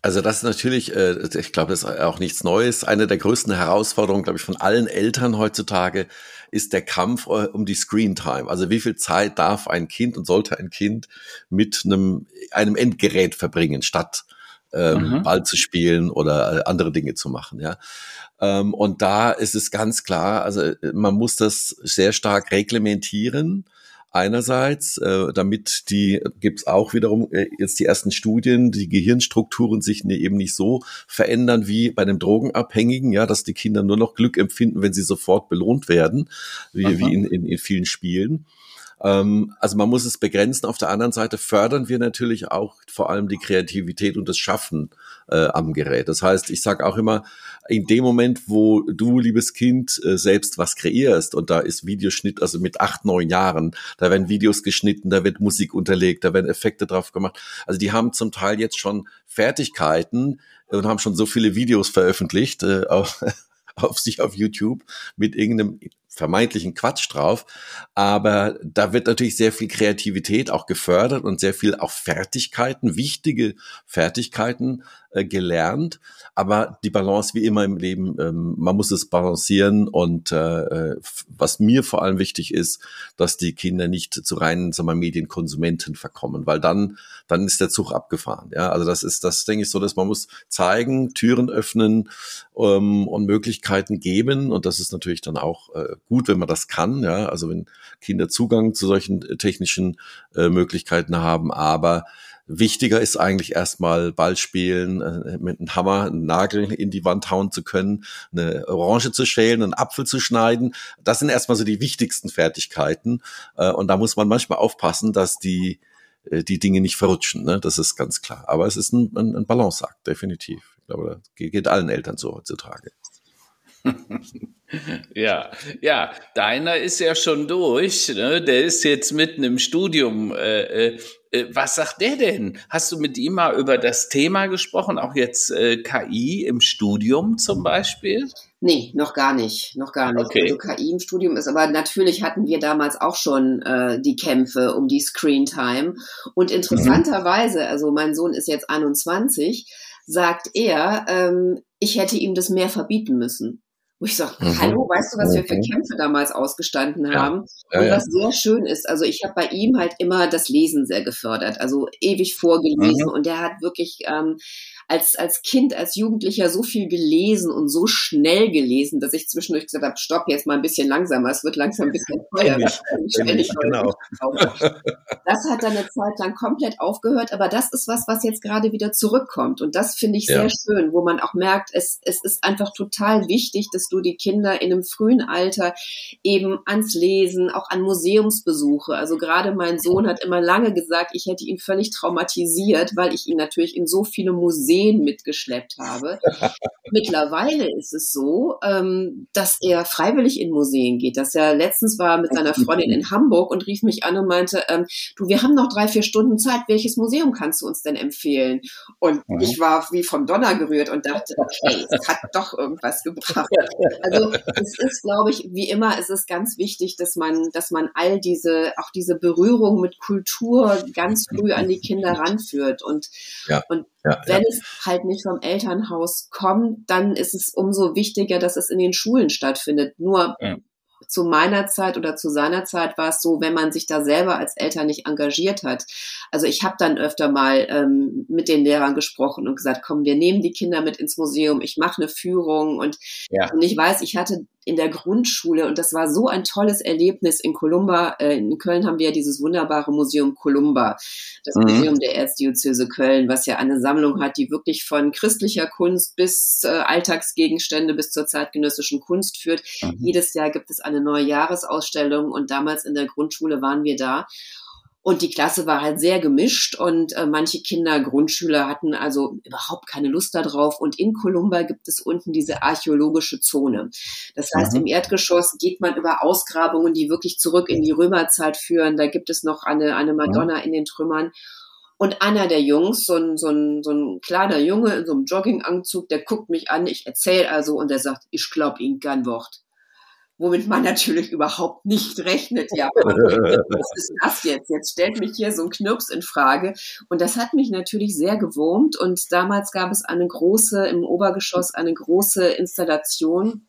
Also das ist natürlich, äh, ich glaube, das ist auch nichts Neues. Eine der größten Herausforderungen, glaube ich, von allen Eltern heutzutage ist der Kampf äh, um die Screen Time. Also wie viel Zeit darf ein Kind und sollte ein Kind mit einem, einem Endgerät verbringen, statt ähm, mhm. Ball zu spielen oder äh, andere Dinge zu machen, ja. Ähm, und da ist es ganz klar, also man muss das sehr stark reglementieren einerseits, äh, damit die, gibt's auch wiederum äh, jetzt die ersten Studien, die Gehirnstrukturen sich ne, eben nicht so verändern wie bei dem Drogenabhängigen, ja, dass die Kinder nur noch Glück empfinden, wenn sie sofort belohnt werden, wie, wie in, in, in vielen Spielen. Ähm, also man muss es begrenzen. Auf der anderen Seite fördern wir natürlich auch vor allem die Kreativität und das Schaffen äh, am Gerät. Das heißt, ich sage auch immer, in dem Moment, wo du, liebes Kind, äh, selbst was kreierst und da ist Videoschnitt, also mit acht, neun Jahren, da werden Videos geschnitten, da wird Musik unterlegt, da werden Effekte drauf gemacht. Also die haben zum Teil jetzt schon Fertigkeiten und haben schon so viele Videos veröffentlicht äh, auf, auf sich auf YouTube mit irgendeinem vermeintlichen Quatsch drauf. Aber da wird natürlich sehr viel Kreativität auch gefördert und sehr viel auch Fertigkeiten, wichtige Fertigkeiten äh, gelernt. Aber die Balance wie immer im Leben, ähm, man muss es balancieren. Und äh, was mir vor allem wichtig ist, dass die Kinder nicht zu reinen sagen wir, Medienkonsumenten verkommen, weil dann, dann ist der Zug abgefahren. Ja, also das ist, das denke ich so, dass man muss zeigen, Türen öffnen ähm, und Möglichkeiten geben. Und das ist natürlich dann auch äh, gut, wenn man das kann. Ja, also wenn Kinder Zugang zu solchen äh, technischen äh, Möglichkeiten haben, aber Wichtiger ist eigentlich erstmal Ball spielen, äh, mit einem Hammer einen Nagel in die Wand hauen zu können, eine Orange zu schälen, einen Apfel zu schneiden. Das sind erstmal so die wichtigsten Fertigkeiten. Äh, und da muss man manchmal aufpassen, dass die, die Dinge nicht verrutschen. Ne? Das ist ganz klar. Aber es ist ein, ein, ein Balanceakt, definitiv. Ich glaube, das geht allen Eltern so heutzutage. Ja, ja, deiner ist ja schon durch. Ne? Der ist jetzt mitten im Studium. Äh, äh, äh, was sagt der denn? Hast du mit ihm mal über das Thema gesprochen, auch jetzt äh, KI im Studium zum Beispiel? Nee, noch gar nicht, noch gar nicht. Okay. Also KI im Studium ist, aber natürlich hatten wir damals auch schon äh, die Kämpfe um die Screen Time. Und mhm. interessanterweise, also mein Sohn ist jetzt 21, sagt er, ähm, ich hätte ihm das mehr verbieten müssen. Wo ich sage, mhm. hallo, weißt du, was wir für mhm. Kämpfe damals ausgestanden ja. haben? Ja, und was sehr schön ist, also ich habe bei ihm halt immer das Lesen sehr gefördert, also ewig vorgelesen mhm. und der hat wirklich ähm, als, als Kind, als Jugendlicher so viel gelesen und so schnell gelesen, dass ich zwischendurch gesagt habe, stopp, jetzt mal ein bisschen langsamer, es wird langsam ein bisschen teuer. Ich, genau. Das hat dann eine Zeit lang komplett aufgehört, aber das ist was, was jetzt gerade wieder zurückkommt. Und das finde ich ja. sehr schön, wo man auch merkt, es, es ist einfach total wichtig, dass du die Kinder in einem frühen Alter eben ans Lesen, auch an Museumsbesuche. Also gerade mein Sohn hat immer lange gesagt, ich hätte ihn völlig traumatisiert, weil ich ihn natürlich in so viele Museen Museen mitgeschleppt habe. Mittlerweile ist es so, ähm, dass er freiwillig in Museen geht. Dass er letztens war mit seiner Freundin in Hamburg und rief mich an und meinte, ähm, du, wir haben noch drei, vier Stunden Zeit. Welches Museum kannst du uns denn empfehlen? Und mhm. ich war wie vom Donner gerührt und dachte, okay, es hat doch irgendwas gebracht. Also es ist, glaube ich, wie immer, es ist ganz wichtig, dass man, dass man all diese, auch diese Berührung mit Kultur ganz früh an die Kinder ranführt. Und, ja. und ja, Wenn ja. es halt nicht vom Elternhaus kommt, dann ist es umso wichtiger, dass es in den Schulen stattfindet. Nur ja zu meiner Zeit oder zu seiner Zeit war es so, wenn man sich da selber als Eltern nicht engagiert hat. Also ich habe dann öfter mal ähm, mit den Lehrern gesprochen und gesagt, komm, wir nehmen die Kinder mit ins Museum, ich mache eine Führung und, ja. und ich weiß, ich hatte in der Grundschule und das war so ein tolles Erlebnis in Columba. Äh, in Köln haben wir ja dieses wunderbare Museum Columba, das mhm. Museum der Erzdiözese Köln, was ja eine Sammlung hat, die wirklich von christlicher Kunst bis äh, Alltagsgegenstände bis zur zeitgenössischen Kunst führt. Mhm. Jedes Jahr gibt es eine neue Jahresausstellung und damals in der Grundschule waren wir da. Und die Klasse war halt sehr gemischt und äh, manche Kinder, Grundschüler hatten also überhaupt keine Lust darauf. Und in Columba gibt es unten diese archäologische Zone. Das heißt, mhm. im Erdgeschoss geht man über Ausgrabungen, die wirklich zurück in die Römerzeit führen. Da gibt es noch eine, eine Madonna mhm. in den Trümmern. Und einer der Jungs, so ein, so, ein, so ein kleiner Junge in so einem Jogginganzug, der guckt mich an, ich erzähle also und der sagt, ich glaub ihm kein Wort womit man natürlich überhaupt nicht rechnet. Ja, was ist das jetzt? Jetzt stellt mich hier so ein Knirps in Frage. Und das hat mich natürlich sehr gewurmt. Und damals gab es eine große, im Obergeschoss eine große Installation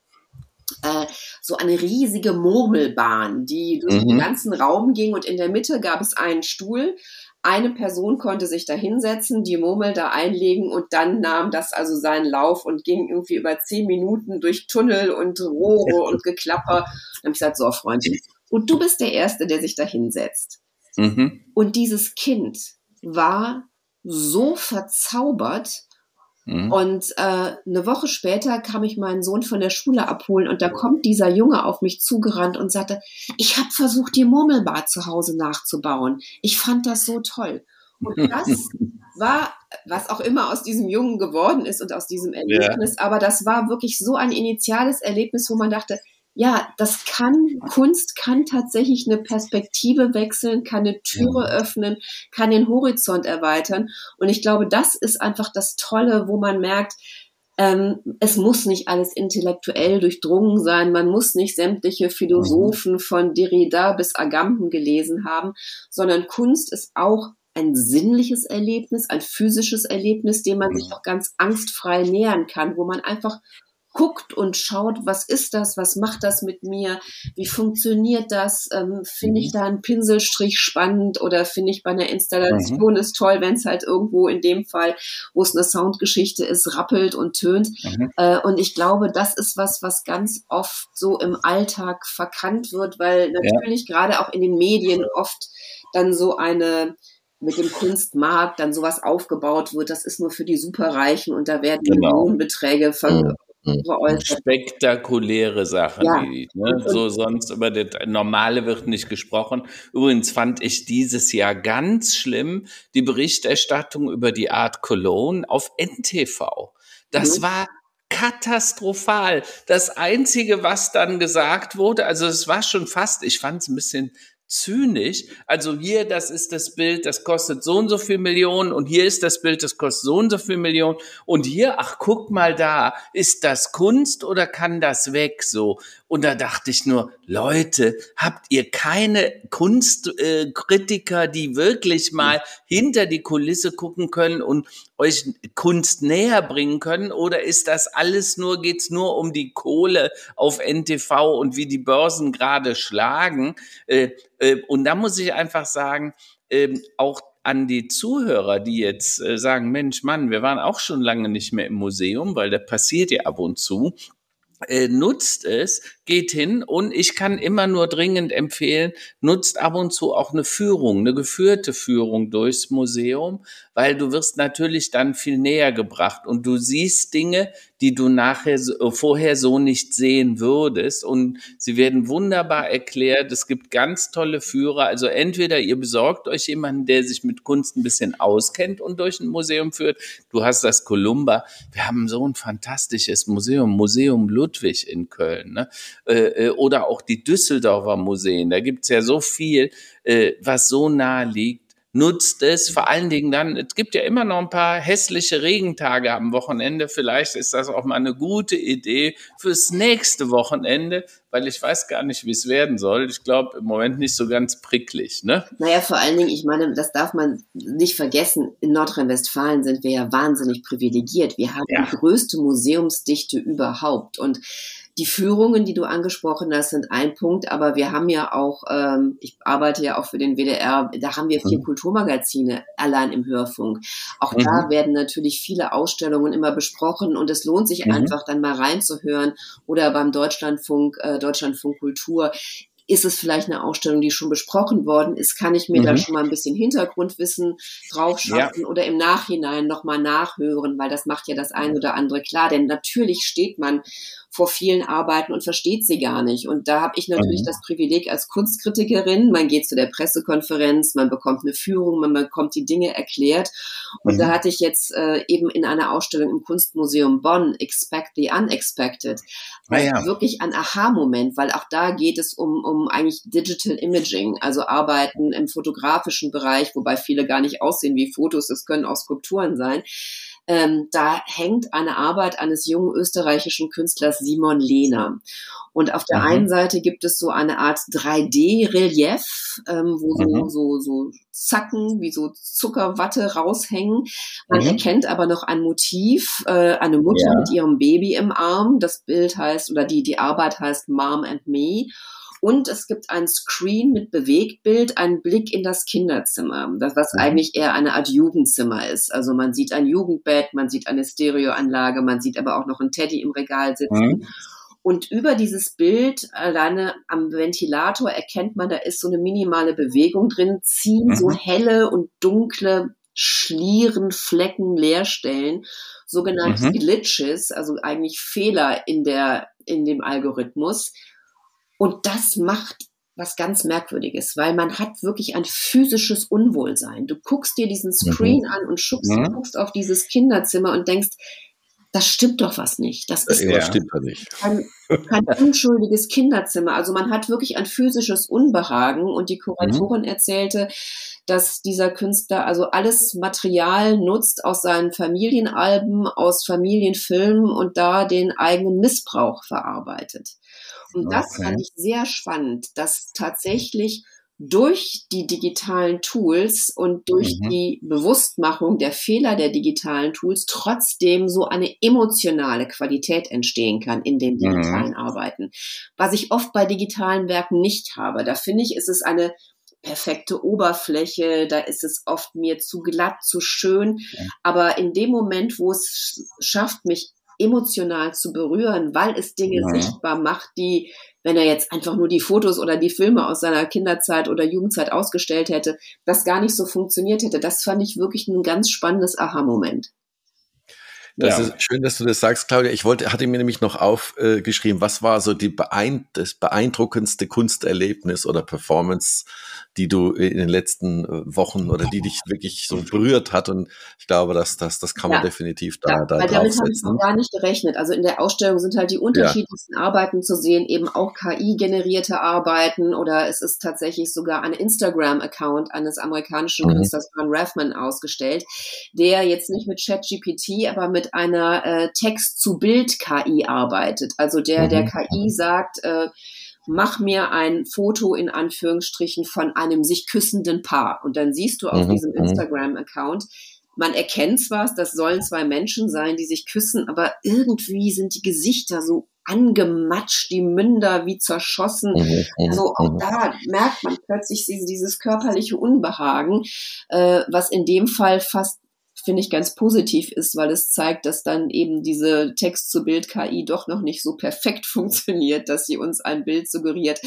äh, so eine riesige Murmelbahn, die durch mhm. den ganzen Raum ging und in der Mitte gab es einen Stuhl eine Person konnte sich da hinsetzen, die Murmel da einlegen und dann nahm das also seinen Lauf und ging irgendwie über zehn Minuten durch Tunnel und Rohre und Geklapper. Dann habe ich gesagt, so Freundchen, und du bist der Erste, der sich da hinsetzt. Mhm. Und dieses Kind war so verzaubert Mhm. Und äh, eine Woche später kam ich meinen Sohn von der Schule abholen und da kommt dieser Junge auf mich zugerannt und sagte, ich habe versucht, die Murmelbad zu Hause nachzubauen. Ich fand das so toll. Und das war, was auch immer aus diesem Jungen geworden ist und aus diesem Erlebnis, ja. aber das war wirklich so ein initiales Erlebnis, wo man dachte, ja, das kann, Kunst kann tatsächlich eine Perspektive wechseln, kann eine Türe ja. öffnen, kann den Horizont erweitern. Und ich glaube, das ist einfach das Tolle, wo man merkt, ähm, es muss nicht alles intellektuell durchdrungen sein, man muss nicht sämtliche Philosophen von Derrida bis Agamben gelesen haben, sondern Kunst ist auch ein sinnliches Erlebnis, ein physisches Erlebnis, dem man sich auch ganz angstfrei nähern kann, wo man einfach guckt und schaut, was ist das, was macht das mit mir, wie funktioniert das, ähm, finde ich mhm. da einen Pinselstrich spannend oder finde ich bei einer Installation mhm. ist toll, wenn es halt irgendwo in dem Fall, wo es eine Soundgeschichte ist, rappelt und tönt. Mhm. Äh, und ich glaube, das ist was, was ganz oft so im Alltag verkannt wird, weil natürlich ja. gerade auch in den Medien oft dann so eine mit dem Kunstmarkt dann sowas aufgebaut wird, das ist nur für die Superreichen und da werden genau. Millionenbeträge ver mhm. Mhm. Spektakuläre Sachen, ja. die, ne? so sonst über das Normale wird nicht gesprochen. Übrigens fand ich dieses Jahr ganz schlimm die Berichterstattung über die Art Cologne auf NTV. Das mhm. war katastrophal. Das Einzige, was dann gesagt wurde, also es war schon fast, ich fand es ein bisschen zynisch. Also hier, das ist das Bild, das kostet so und so viel Millionen und hier ist das Bild, das kostet so und so viel Millionen und hier, ach guck mal da, ist das Kunst oder kann das weg so? Und da dachte ich nur, Leute, habt ihr keine Kunstkritiker, äh, die wirklich mal hinter die Kulisse gucken können und euch Kunst näher bringen können? Oder ist das alles nur, geht's nur um die Kohle auf NTV und wie die Börsen gerade schlagen? Äh, äh, und da muss ich einfach sagen, äh, auch an die Zuhörer, die jetzt äh, sagen, Mensch, Mann, wir waren auch schon lange nicht mehr im Museum, weil da passiert ja ab und zu äh, nutzt es, geht hin und ich kann immer nur dringend empfehlen, nutzt ab und zu auch eine Führung, eine geführte Führung durchs Museum, weil du wirst natürlich dann viel näher gebracht und du siehst Dinge, die du nachher äh, vorher so nicht sehen würdest und sie werden wunderbar erklärt. Es gibt ganz tolle Führer, also entweder ihr besorgt euch jemanden, der sich mit Kunst ein bisschen auskennt und durch ein Museum führt. Du hast das Columba. Wir haben so ein fantastisches Museum, Museum Ludwig in Köln. Ne? Äh, äh, oder auch die Düsseldorfer Museen. Da gibt's ja so viel, was so nahe liegt nutzt es vor allen Dingen dann, es gibt ja immer noch ein paar hässliche Regentage am Wochenende, vielleicht ist das auch mal eine gute Idee fürs nächste Wochenende, weil ich weiß gar nicht, wie es werden soll. Ich glaube im Moment nicht so ganz pricklig. Ne? Naja, vor allen Dingen, ich meine, das darf man nicht vergessen, in Nordrhein-Westfalen sind wir ja wahnsinnig privilegiert. Wir haben ja. die größte Museumsdichte überhaupt und die Führungen, die du angesprochen hast, sind ein Punkt, aber wir haben ja auch, ähm, ich arbeite ja auch für den WDR, da haben wir vier mhm. Kulturmagazine allein im Hörfunk. Auch mhm. da werden natürlich viele Ausstellungen immer besprochen und es lohnt sich mhm. einfach dann mal reinzuhören oder beim Deutschlandfunk, äh, Deutschlandfunk Kultur ist es vielleicht eine Ausstellung, die schon besprochen worden ist? Kann ich mir mhm. da schon mal ein bisschen Hintergrundwissen drauf schaffen ja. oder im Nachhinein nochmal nachhören, weil das macht ja das ein oder andere klar. Denn natürlich steht man vor vielen Arbeiten und versteht sie gar nicht. Und da habe ich natürlich mhm. das Privileg als Kunstkritikerin, man geht zu der Pressekonferenz, man bekommt eine Führung, man bekommt die Dinge erklärt. Und mhm. da hatte ich jetzt äh, eben in einer Ausstellung im Kunstmuseum Bonn Expect the Unexpected ah, ja. wirklich ein Aha-Moment, weil auch da geht es um, um eigentlich Digital Imaging, also Arbeiten im fotografischen Bereich, wobei viele gar nicht aussehen wie Fotos, es können auch Skulpturen sein. Ähm, da hängt eine Arbeit eines jungen österreichischen Künstlers Simon Lehner. Und auf der mhm. einen Seite gibt es so eine Art 3D-Relief, ähm, wo so, mhm. so, so Zacken wie so Zuckerwatte raushängen. Man mhm. erkennt aber noch ein Motiv, äh, eine Mutter ja. mit ihrem Baby im Arm. Das Bild heißt, oder die, die Arbeit heißt Mom and Me. Und es gibt ein Screen mit Bewegtbild, einen Blick in das Kinderzimmer, das, was mhm. eigentlich eher eine Art Jugendzimmer ist. Also man sieht ein Jugendbett, man sieht eine Stereoanlage, man sieht aber auch noch einen Teddy im Regal sitzen. Mhm. Und über dieses Bild alleine am Ventilator erkennt man, da ist so eine minimale Bewegung drin, ziehen mhm. so helle und dunkle Schlieren, Flecken, Leerstellen, sogenannte mhm. Glitches, also eigentlich Fehler in der, in dem Algorithmus, und das macht was ganz Merkwürdiges, weil man hat wirklich ein physisches Unwohlsein. Du guckst dir diesen mhm. Screen mhm. an und schuckst, ja. guckst auf dieses Kinderzimmer und denkst, das stimmt doch was nicht. Das ist ja, stimmt doch nicht. Kein, kein unschuldiges Kinderzimmer. Also man hat wirklich ein physisches Unbehagen und die Kuratorin mhm. erzählte, dass dieser Künstler also alles Material nutzt aus seinen Familienalben, aus Familienfilmen und da den eigenen Missbrauch verarbeitet. Und das okay. fand ich sehr spannend, dass tatsächlich durch die digitalen Tools und durch mhm. die Bewusstmachung der Fehler der digitalen Tools trotzdem so eine emotionale Qualität entstehen kann in den mhm. digitalen mhm. Arbeiten. Was ich oft bei digitalen Werken nicht habe. Da finde ich, ist es eine perfekte Oberfläche, da ist es oft mir zu glatt, zu schön. Ja. Aber in dem Moment, wo es schafft, mich emotional zu berühren, weil es Dinge ja. sichtbar macht, die, wenn er jetzt einfach nur die Fotos oder die Filme aus seiner Kinderzeit oder Jugendzeit ausgestellt hätte, das gar nicht so funktioniert hätte. Das fand ich wirklich ein ganz spannendes Aha-Moment. Das ja. ist schön, dass du das sagst, Claudia. Ich wollte, hatte mir nämlich noch aufgeschrieben, äh, was war so die beein das beeindruckendste Kunsterlebnis oder Performance, die du in den letzten äh, Wochen oder die dich wirklich so berührt hat. Und ich glaube, dass das, das kann man ja. definitiv da, ja, da weil damit habe ich noch gar nicht gerechnet. Also in der Ausstellung sind halt die unterschiedlichsten ja. Arbeiten zu sehen, eben auch KI-generierte Arbeiten oder es ist tatsächlich sogar ein Instagram-Account eines amerikanischen mhm. Künstlers John Raffman ausgestellt, der jetzt nicht mit ChatGPT, aber mit mit einer äh, Text-zu-Bild-KI arbeitet. Also der der mhm. KI sagt, äh, mach mir ein Foto in Anführungsstrichen von einem sich küssenden Paar. Und dann siehst du auf mhm. diesem mhm. Instagram-Account, man erkennt zwar, das sollen zwei Menschen sein, die sich küssen, aber irgendwie sind die Gesichter so angematscht, die Münder wie zerschossen. Mhm, also auch da merkt man plötzlich dieses körperliche Unbehagen, äh, was in dem Fall fast finde ich ganz positiv ist, weil es zeigt, dass dann eben diese Text-zu-Bild-KI doch noch nicht so perfekt funktioniert, dass sie uns ein Bild suggeriert,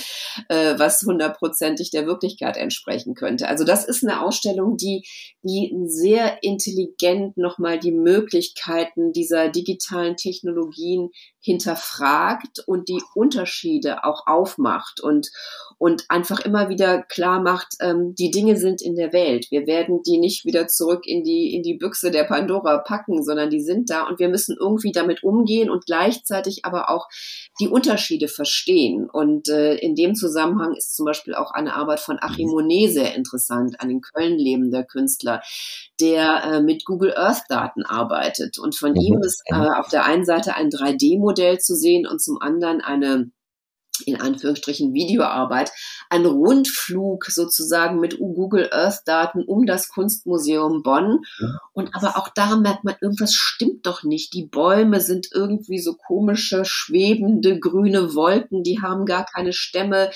äh, was hundertprozentig der Wirklichkeit entsprechen könnte. Also das ist eine Ausstellung, die, die sehr intelligent nochmal die Möglichkeiten dieser digitalen Technologien hinterfragt und die Unterschiede auch aufmacht und, und einfach immer wieder klar macht, ähm, die Dinge sind in der Welt. Wir werden die nicht wieder zurück in die, in die Büchse der Pandora packen, sondern die sind da und wir müssen irgendwie damit umgehen und gleichzeitig aber auch die Unterschiede verstehen. Und äh, in dem Zusammenhang ist zum Beispiel auch eine Arbeit von Achim Monet sehr interessant, ein in Köln lebender Künstler, der äh, mit Google Earth Daten arbeitet. Und von mhm. ihm ist äh, auf der einen Seite ein 3D-Modell zu sehen und zum anderen eine in Anführungsstrichen Videoarbeit, ein Rundflug sozusagen mit Google Earth Daten um das Kunstmuseum Bonn. Und aber auch da merkt man, irgendwas stimmt doch nicht. Die Bäume sind irgendwie so komische, schwebende grüne Wolken, die haben gar keine Stämme.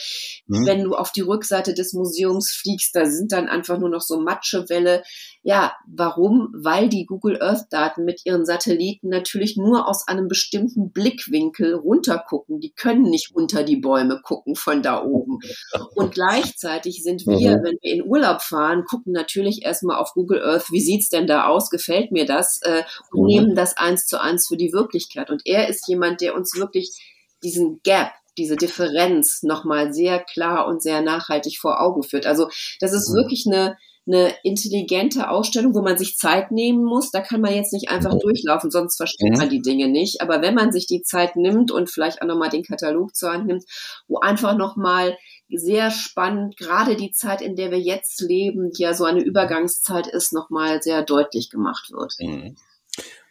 Mhm. Wenn du auf die Rückseite des Museums fliegst, da sind dann einfach nur noch so Matschewelle. Ja, warum? Weil die Google Earth Daten mit ihren Satelliten natürlich nur aus einem bestimmten Blickwinkel runtergucken. Die können nicht unter die Bäume gucken von da oben. Und gleichzeitig sind wir, mhm. wenn wir in Urlaub fahren, gucken natürlich erstmal auf Google Earth, wie sieht's denn da aus? Gefällt mir das? Äh, und mhm. nehmen das eins zu eins für die Wirklichkeit. Und er ist jemand, der uns wirklich diesen Gap diese Differenz nochmal sehr klar und sehr nachhaltig vor Augen führt. Also das ist mhm. wirklich eine, eine intelligente Ausstellung, wo man sich Zeit nehmen muss. Da kann man jetzt nicht einfach durchlaufen, sonst versteht man die Dinge nicht. Aber wenn man sich die Zeit nimmt und vielleicht auch nochmal den Katalog zur Hand nimmt, wo einfach nochmal sehr spannend, gerade die Zeit, in der wir jetzt leben, die ja so eine Übergangszeit ist, nochmal sehr deutlich gemacht wird. Mhm.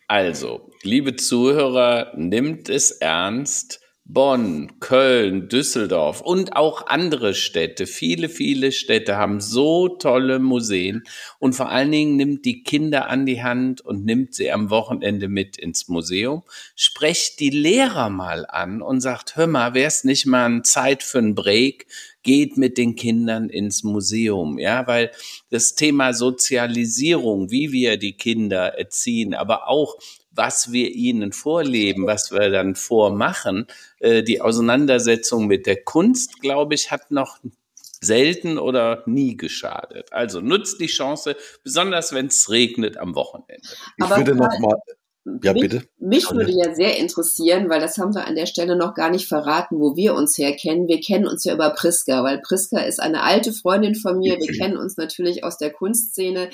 Also, liebe Zuhörer, nimmt es ernst Bonn, Köln, Düsseldorf und auch andere Städte, viele, viele Städte haben so tolle Museen und vor allen Dingen nimmt die Kinder an die Hand und nimmt sie am Wochenende mit ins Museum, sprecht die Lehrer mal an und sagt, hör mal, wär's nicht mal eine Zeit für einen Break? Geht mit den Kindern ins Museum, ja, weil das Thema Sozialisierung, wie wir die Kinder erziehen, aber auch was wir ihnen vorleben, was wir dann vormachen. Äh, die Auseinandersetzung mit der Kunst, glaube ich, hat noch selten oder nie geschadet. Also nutzt die Chance, besonders wenn es regnet am Wochenende. Ich Aber würde noch mal ja, mich, bitte. Mich würde ja sehr interessieren, weil das haben wir an der Stelle noch gar nicht verraten, wo wir uns herkennen. Wir kennen uns ja über Priska, weil Priska ist eine alte Freundin von mir. Wir kennen uns natürlich aus der Kunstszene.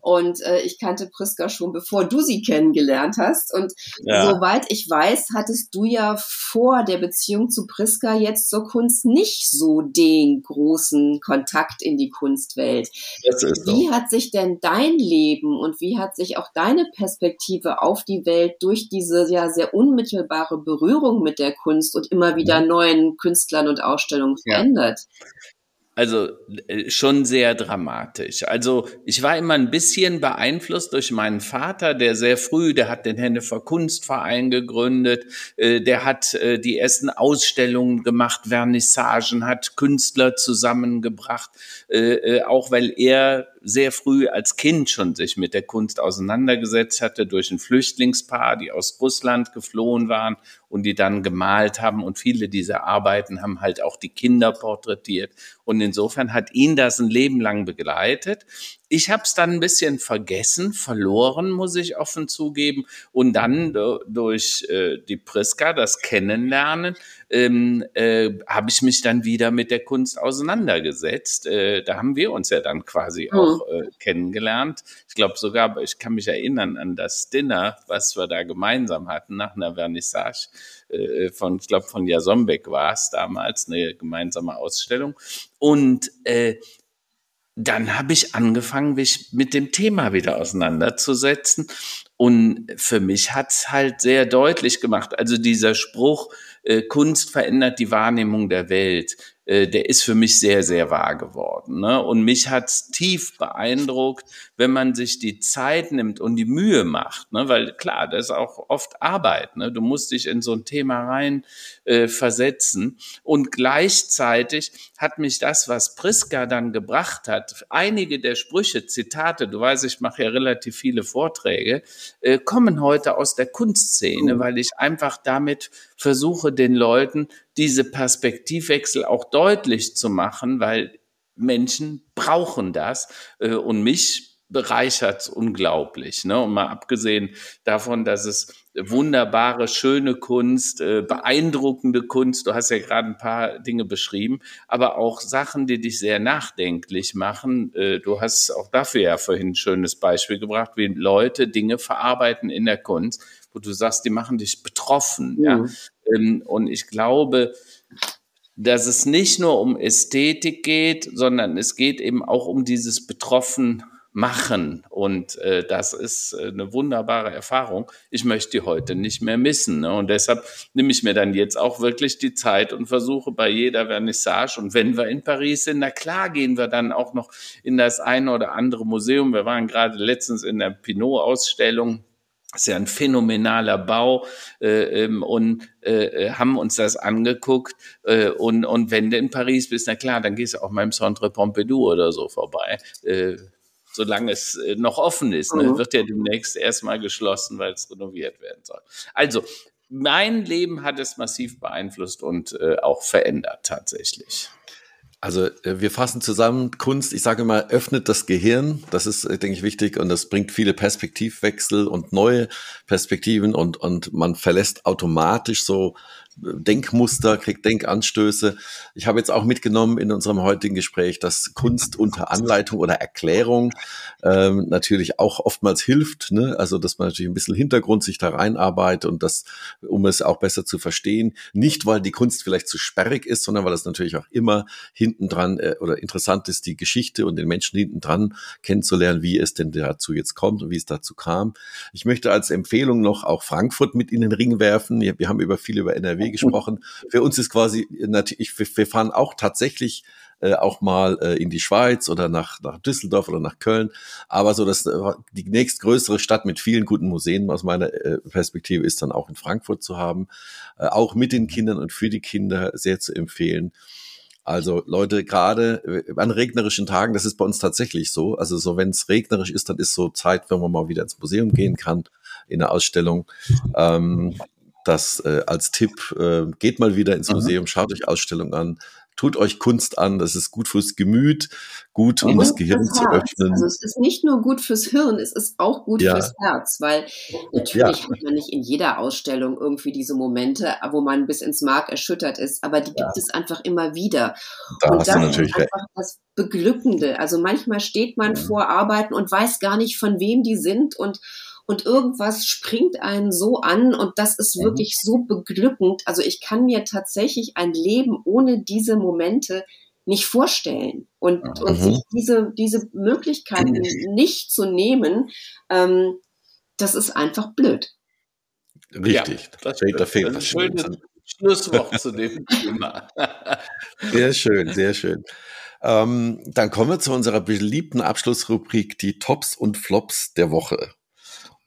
Und äh, ich kannte Priska schon, bevor du sie kennengelernt hast. Und ja. soweit ich weiß, hattest du ja vor der Beziehung zu Priska jetzt zur Kunst nicht so den großen Kontakt in die Kunstwelt. wie so. hat sich denn dein Leben und wie hat sich auch deine Perspektive auf die Welt durch diese ja sehr unmittelbare Berührung mit der Kunst und immer wieder neuen Künstlern und Ausstellungen verändert. Ja. Also äh, schon sehr dramatisch. Also ich war immer ein bisschen beeinflusst durch meinen Vater, der sehr früh, der hat den Hennefer Kunstverein gegründet, äh, der hat äh, die ersten Ausstellungen gemacht, Vernissagen, hat Künstler zusammengebracht, auch weil er sehr früh als Kind schon sich mit der Kunst auseinandergesetzt hatte durch ein Flüchtlingspaar, die aus Russland geflohen waren und die dann gemalt haben. Und viele dieser Arbeiten haben halt auch die Kinder porträtiert. Und insofern hat ihn das ein Leben lang begleitet. Ich habe es dann ein bisschen vergessen, verloren, muss ich offen zugeben. Und dann durch äh, die Priska, das Kennenlernen, ähm, äh, habe ich mich dann wieder mit der Kunst auseinandergesetzt. Äh, da haben wir uns ja dann quasi mhm. auch äh, kennengelernt. Ich glaube sogar, ich kann mich erinnern an das Dinner, was wir da gemeinsam hatten nach einer Vernissage äh, von, ich glaube von Jasombeck war es damals, eine gemeinsame Ausstellung. Und äh, dann habe ich angefangen, mich mit dem Thema wieder auseinanderzusetzen. Und für mich hat's halt sehr deutlich gemacht. Also dieser Spruch, äh, Kunst verändert die Wahrnehmung der Welt. Äh, der ist für mich sehr, sehr wahr geworden. Ne? Und mich hat's tief beeindruckt, wenn man sich die Zeit nimmt und die Mühe macht. Ne? Weil klar, das ist auch oft Arbeit. Ne? Du musst dich in so ein Thema rein äh, versetzen. Und gleichzeitig hat mich das, was Priska dann gebracht hat, einige der Sprüche, Zitate, du weißt, ich mache ja relativ viele Vorträge, äh, kommen heute aus der Kunstszene, weil ich einfach damit versuche, den Leuten diese Perspektivwechsel auch deutlich zu machen, weil Menschen brauchen das äh, und mich bereichert unglaublich. Ne? Und mal abgesehen davon, dass es wunderbare, schöne Kunst, äh, beeindruckende Kunst, du hast ja gerade ein paar Dinge beschrieben, aber auch Sachen, die dich sehr nachdenklich machen. Äh, du hast auch dafür ja vorhin ein schönes Beispiel gebracht, wie Leute Dinge verarbeiten in der Kunst, wo du sagst, die machen dich betroffen. Mhm. Ja? Ähm, und ich glaube, dass es nicht nur um Ästhetik geht, sondern es geht eben auch um dieses betroffen machen. Und äh, das ist äh, eine wunderbare Erfahrung. Ich möchte die heute nicht mehr missen. Ne? Und deshalb nehme ich mir dann jetzt auch wirklich die Zeit und versuche bei jeder Vernissage. Und wenn wir in Paris sind, na klar gehen wir dann auch noch in das eine oder andere Museum. Wir waren gerade letztens in der Pinot-Ausstellung. Das ist ja ein phänomenaler Bau äh, ähm, und äh, äh, haben uns das angeguckt. Äh, und, und wenn du in Paris bist, na klar, dann gehst du auch mal im Centre Pompidou oder so vorbei. Äh, solange es äh, noch offen ist. Ne? Mhm. Wird ja demnächst erstmal geschlossen, weil es renoviert werden soll. Also, mein Leben hat es massiv beeinflusst und äh, auch verändert tatsächlich. Also äh, wir fassen zusammen, Kunst, ich sage immer, öffnet das Gehirn, das ist, denke ich, wichtig und das bringt viele Perspektivwechsel und neue Perspektiven und, und man verlässt automatisch so Denkmuster, kriegt Denkanstöße. Ich habe jetzt auch mitgenommen in unserem heutigen Gespräch, dass Kunst unter Anleitung oder Erklärung ähm, natürlich auch oftmals hilft. Ne? Also dass man natürlich ein bisschen Hintergrund sich da reinarbeitet und das, um es auch besser zu verstehen. Nicht, weil die Kunst vielleicht zu sperrig ist, sondern weil es natürlich auch immer hinten dran äh, oder interessant ist, die Geschichte und den Menschen hinten dran kennenzulernen, wie es denn dazu jetzt kommt und wie es dazu kam. Ich möchte als Empfehlung noch auch Frankfurt mit in den Ring werfen. Wir haben über viel über NRW gesprochen. Für uns ist quasi, natürlich, wir fahren auch tatsächlich äh, auch mal äh, in die Schweiz oder nach, nach Düsseldorf oder nach Köln. Aber so dass äh, die nächstgrößere Stadt mit vielen guten Museen aus meiner Perspektive ist dann auch in Frankfurt zu haben. Auch mit den Kindern und für die Kinder sehr zu empfehlen. Also Leute, gerade an regnerischen Tagen, das ist bei uns tatsächlich so. Also so, wenn es regnerisch ist, dann ist so Zeit, wenn man mal wieder ins Museum gehen kann, in der Ausstellung. Ähm, das äh, als Tipp, äh, geht mal wieder ins mhm. Museum, schaut euch Ausstellungen an, tut euch Kunst an, das ist gut fürs Gemüt, gut, um das Gehirn zu öffnen. Also es ist nicht nur gut fürs Hirn, es ist auch gut ja. fürs Herz, weil natürlich ja. hat man nicht in jeder Ausstellung irgendwie diese Momente, wo man bis ins Mark erschüttert ist, aber die ja. gibt es einfach immer wieder. Da und das ist einfach das Beglückende. Also manchmal steht man vor Arbeiten und weiß gar nicht, von wem die sind und und irgendwas springt einen so an und das ist mhm. wirklich so beglückend. Also ich kann mir tatsächlich ein Leben ohne diese Momente nicht vorstellen. Und, mhm. und sich diese, diese Möglichkeiten nicht zu nehmen, ähm, das ist einfach blöd. Richtig, ja, das da fehlt was Schönes Schlusswort zu dem Thema. sehr schön, sehr schön. Ähm, dann kommen wir zu unserer beliebten Abschlussrubrik, die Tops und Flops der Woche.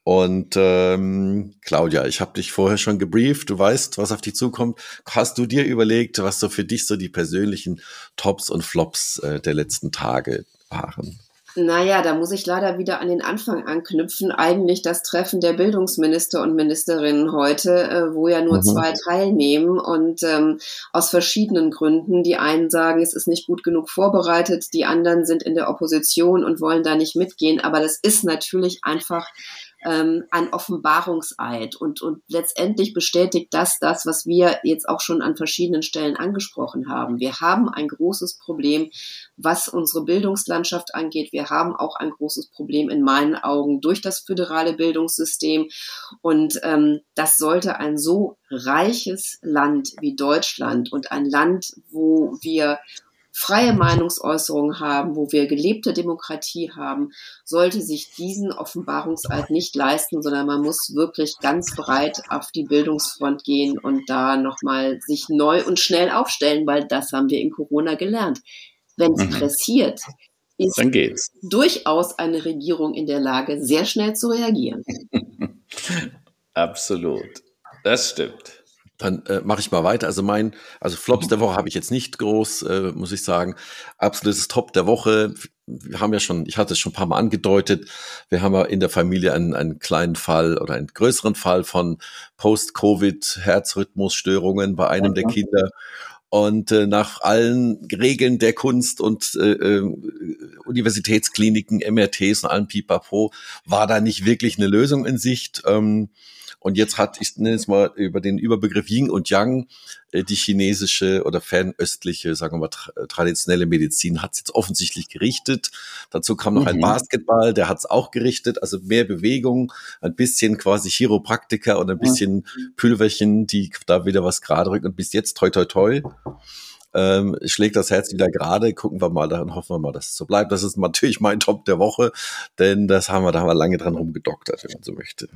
Und ähm, Claudia, ich habe dich vorher schon gebrieft, du weißt, was auf dich zukommt. Hast du dir überlegt, was so für dich so die persönlichen Tops und Flops äh, der letzten Tage waren? Naja, da muss ich leider wieder an den Anfang anknüpfen. Eigentlich das Treffen der Bildungsminister und Ministerinnen heute, äh, wo ja nur mhm. zwei teilnehmen und ähm, aus verschiedenen Gründen. Die einen sagen, es ist nicht gut genug vorbereitet, die anderen sind in der Opposition und wollen da nicht mitgehen. Aber das ist natürlich einfach ähm, ein Offenbarungseid. Und, und letztendlich bestätigt das das, was wir jetzt auch schon an verschiedenen Stellen angesprochen haben. Wir haben ein großes Problem, was unsere Bildungslandschaft angeht. Wir haben auch ein großes Problem in meinen Augen durch das föderale Bildungssystem. Und ähm, das sollte ein so reiches Land wie Deutschland und ein Land, wo wir freie Meinungsäußerung haben, wo wir gelebte Demokratie haben, sollte sich diesen Offenbarungseid nicht leisten, sondern man muss wirklich ganz breit auf die Bildungsfront gehen und da nochmal sich neu und schnell aufstellen, weil das haben wir in Corona gelernt. Wenn es mhm. pressiert, ist durchaus eine Regierung in der Lage, sehr schnell zu reagieren. Absolut. Das stimmt. Dann äh, mache ich mal weiter. Also mein, also Flops der Woche habe ich jetzt nicht groß, äh, muss ich sagen. Absolutes Top der Woche. Wir haben ja schon, ich hatte es schon ein paar Mal angedeutet, wir haben ja in der Familie einen, einen kleinen Fall oder einen größeren Fall von Post-Covid-Herzrhythmusstörungen bei einem der Kinder. Und äh, nach allen Regeln der Kunst und äh, äh, Universitätskliniken, MRTs und allem Pipapo war da nicht wirklich eine Lösung in Sicht. Ähm, und jetzt hat, ich nenne es mal über den Überbegriff Yin und Yang, äh, die chinesische oder fernöstliche, sagen wir mal, tra äh, traditionelle Medizin hat es jetzt offensichtlich gerichtet. Dazu kam noch mhm. ein Basketball, der hat es auch gerichtet. Also mehr Bewegung, ein bisschen quasi Chiropraktiker und ein bisschen mhm. Pülverchen, die da wieder was gerade rücken. Und bis jetzt toi toi toi. Ähm, schlägt das Herz wieder gerade. Gucken wir mal, dann hoffen wir mal, dass es so bleibt. Das ist natürlich mein Top der Woche, denn das haben wir, da haben wir lange dran rumgedoktert, wenn man so möchte.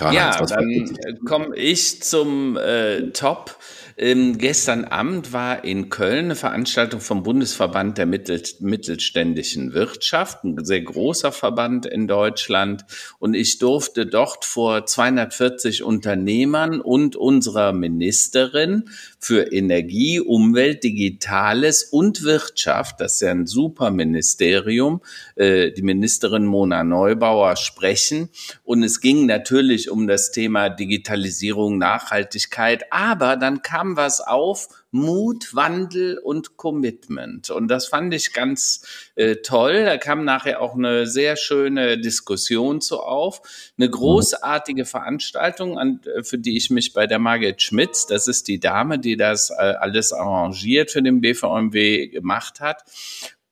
Ja, dann komme ich zum äh, Top. Ähm, gestern Abend war in Köln eine Veranstaltung vom Bundesverband der Mittel, mittelständischen Wirtschaft, ein sehr großer Verband in Deutschland. Und ich durfte dort vor 240 Unternehmern und unserer Ministerin für Energie, Umwelt, Digitales und Wirtschaft, das ist ja ein super Ministerium, äh, die Ministerin Mona Neubauer sprechen. Und es ging natürlich um das Thema Digitalisierung, Nachhaltigkeit, aber dann kam kam was auf, Mut, Wandel und Commitment. Und das fand ich ganz äh, toll. Da kam nachher auch eine sehr schöne Diskussion zu auf. Eine großartige Veranstaltung, an, äh, für die ich mich bei der Margit Schmitz, das ist die Dame, die das äh, alles arrangiert für den BVMW gemacht hat.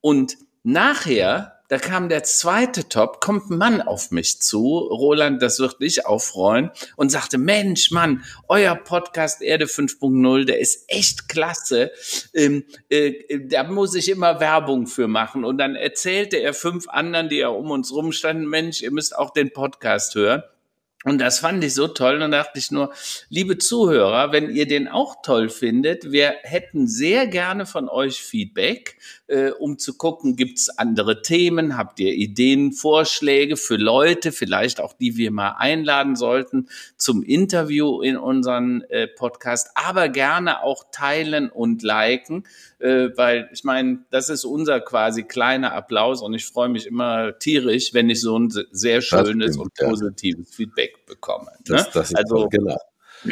Und nachher da kam der zweite Top, kommt ein Mann auf mich zu, Roland, das wird dich aufreuen, und sagte, Mensch, Mann, euer Podcast Erde 5.0, der ist echt klasse. Ähm, äh, da muss ich immer Werbung für machen. Und dann erzählte er fünf anderen, die ja um uns rumstanden, Mensch, ihr müsst auch den Podcast hören. Und das fand ich so toll. Und da dachte ich nur, liebe Zuhörer, wenn ihr den auch toll findet, wir hätten sehr gerne von euch Feedback, äh, um zu gucken, gibt's andere Themen, habt ihr Ideen, Vorschläge für Leute, vielleicht auch die wir mal einladen sollten zum Interview in unseren äh, Podcast, aber gerne auch teilen und liken äh, weil ich meine, das ist unser quasi kleiner Applaus und ich freue mich immer tierisch, wenn ich so ein sehr schönes stimmt, und positives ja. Feedback bekomme. Ne? Das, das ist also, genau.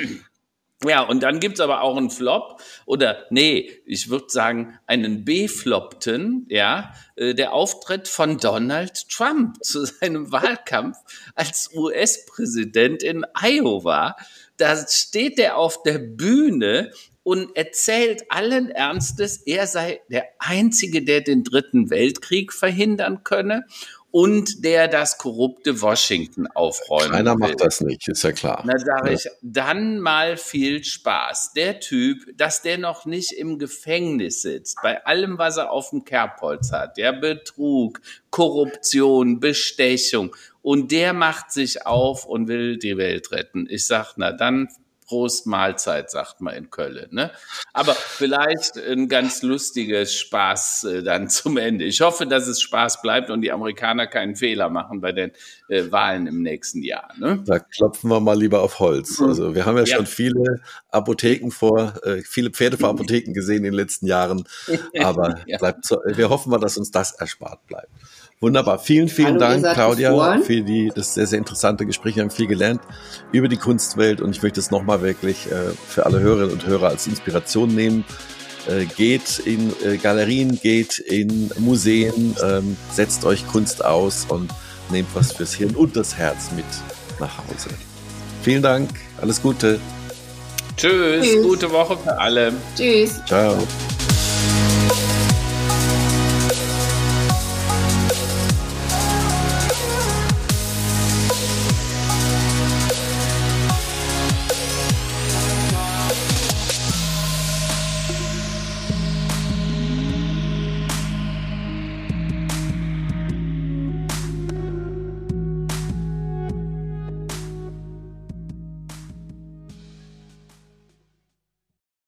Ja, und dann gibt's aber auch einen Flop oder nee, ich würde sagen einen befloppten, ja, äh, der Auftritt von Donald Trump zu seinem Wahlkampf als US-Präsident in Iowa. Da steht er auf der Bühne und erzählt allen Ernstes, er sei der Einzige, der den Dritten Weltkrieg verhindern könne und der das korrupte Washington aufräumen Keiner will. macht das nicht, ist ja klar. Na sage ja. ich, dann mal viel Spaß. Der Typ, dass der noch nicht im Gefängnis sitzt, bei allem, was er auf dem Kerbholz hat, ja, Betrug, Korruption, Bestechung, und der macht sich auf und will die Welt retten. Ich sag, na dann Prost Mahlzeit, sagt man in Köln. Ne? Aber vielleicht ein ganz lustiges Spaß äh, dann zum Ende. Ich hoffe, dass es Spaß bleibt und die Amerikaner keinen Fehler machen bei den äh, Wahlen im nächsten Jahr. Ne? Da klopfen wir mal lieber auf Holz. Mhm. Also wir haben ja, ja. schon viele Apotheken vor, äh, viele Pferde vor Apotheken gesehen in den letzten Jahren. Aber ja. bleibt so, wir hoffen mal, dass uns das erspart bleibt. Wunderbar. Vielen, vielen Hallo, Dank, Claudia, für die, das sehr, sehr interessante Gespräch. Wir haben viel gelernt über die Kunstwelt und ich möchte es nochmal wirklich äh, für alle Hörerinnen und Hörer als Inspiration nehmen. Äh, geht in äh, Galerien, geht in Museen, ähm, setzt euch Kunst aus und nehmt was fürs Hirn und das Herz mit nach Hause. Vielen Dank, alles Gute. Tschüss, Tschüss. gute Woche für alle. Tschüss. Ciao.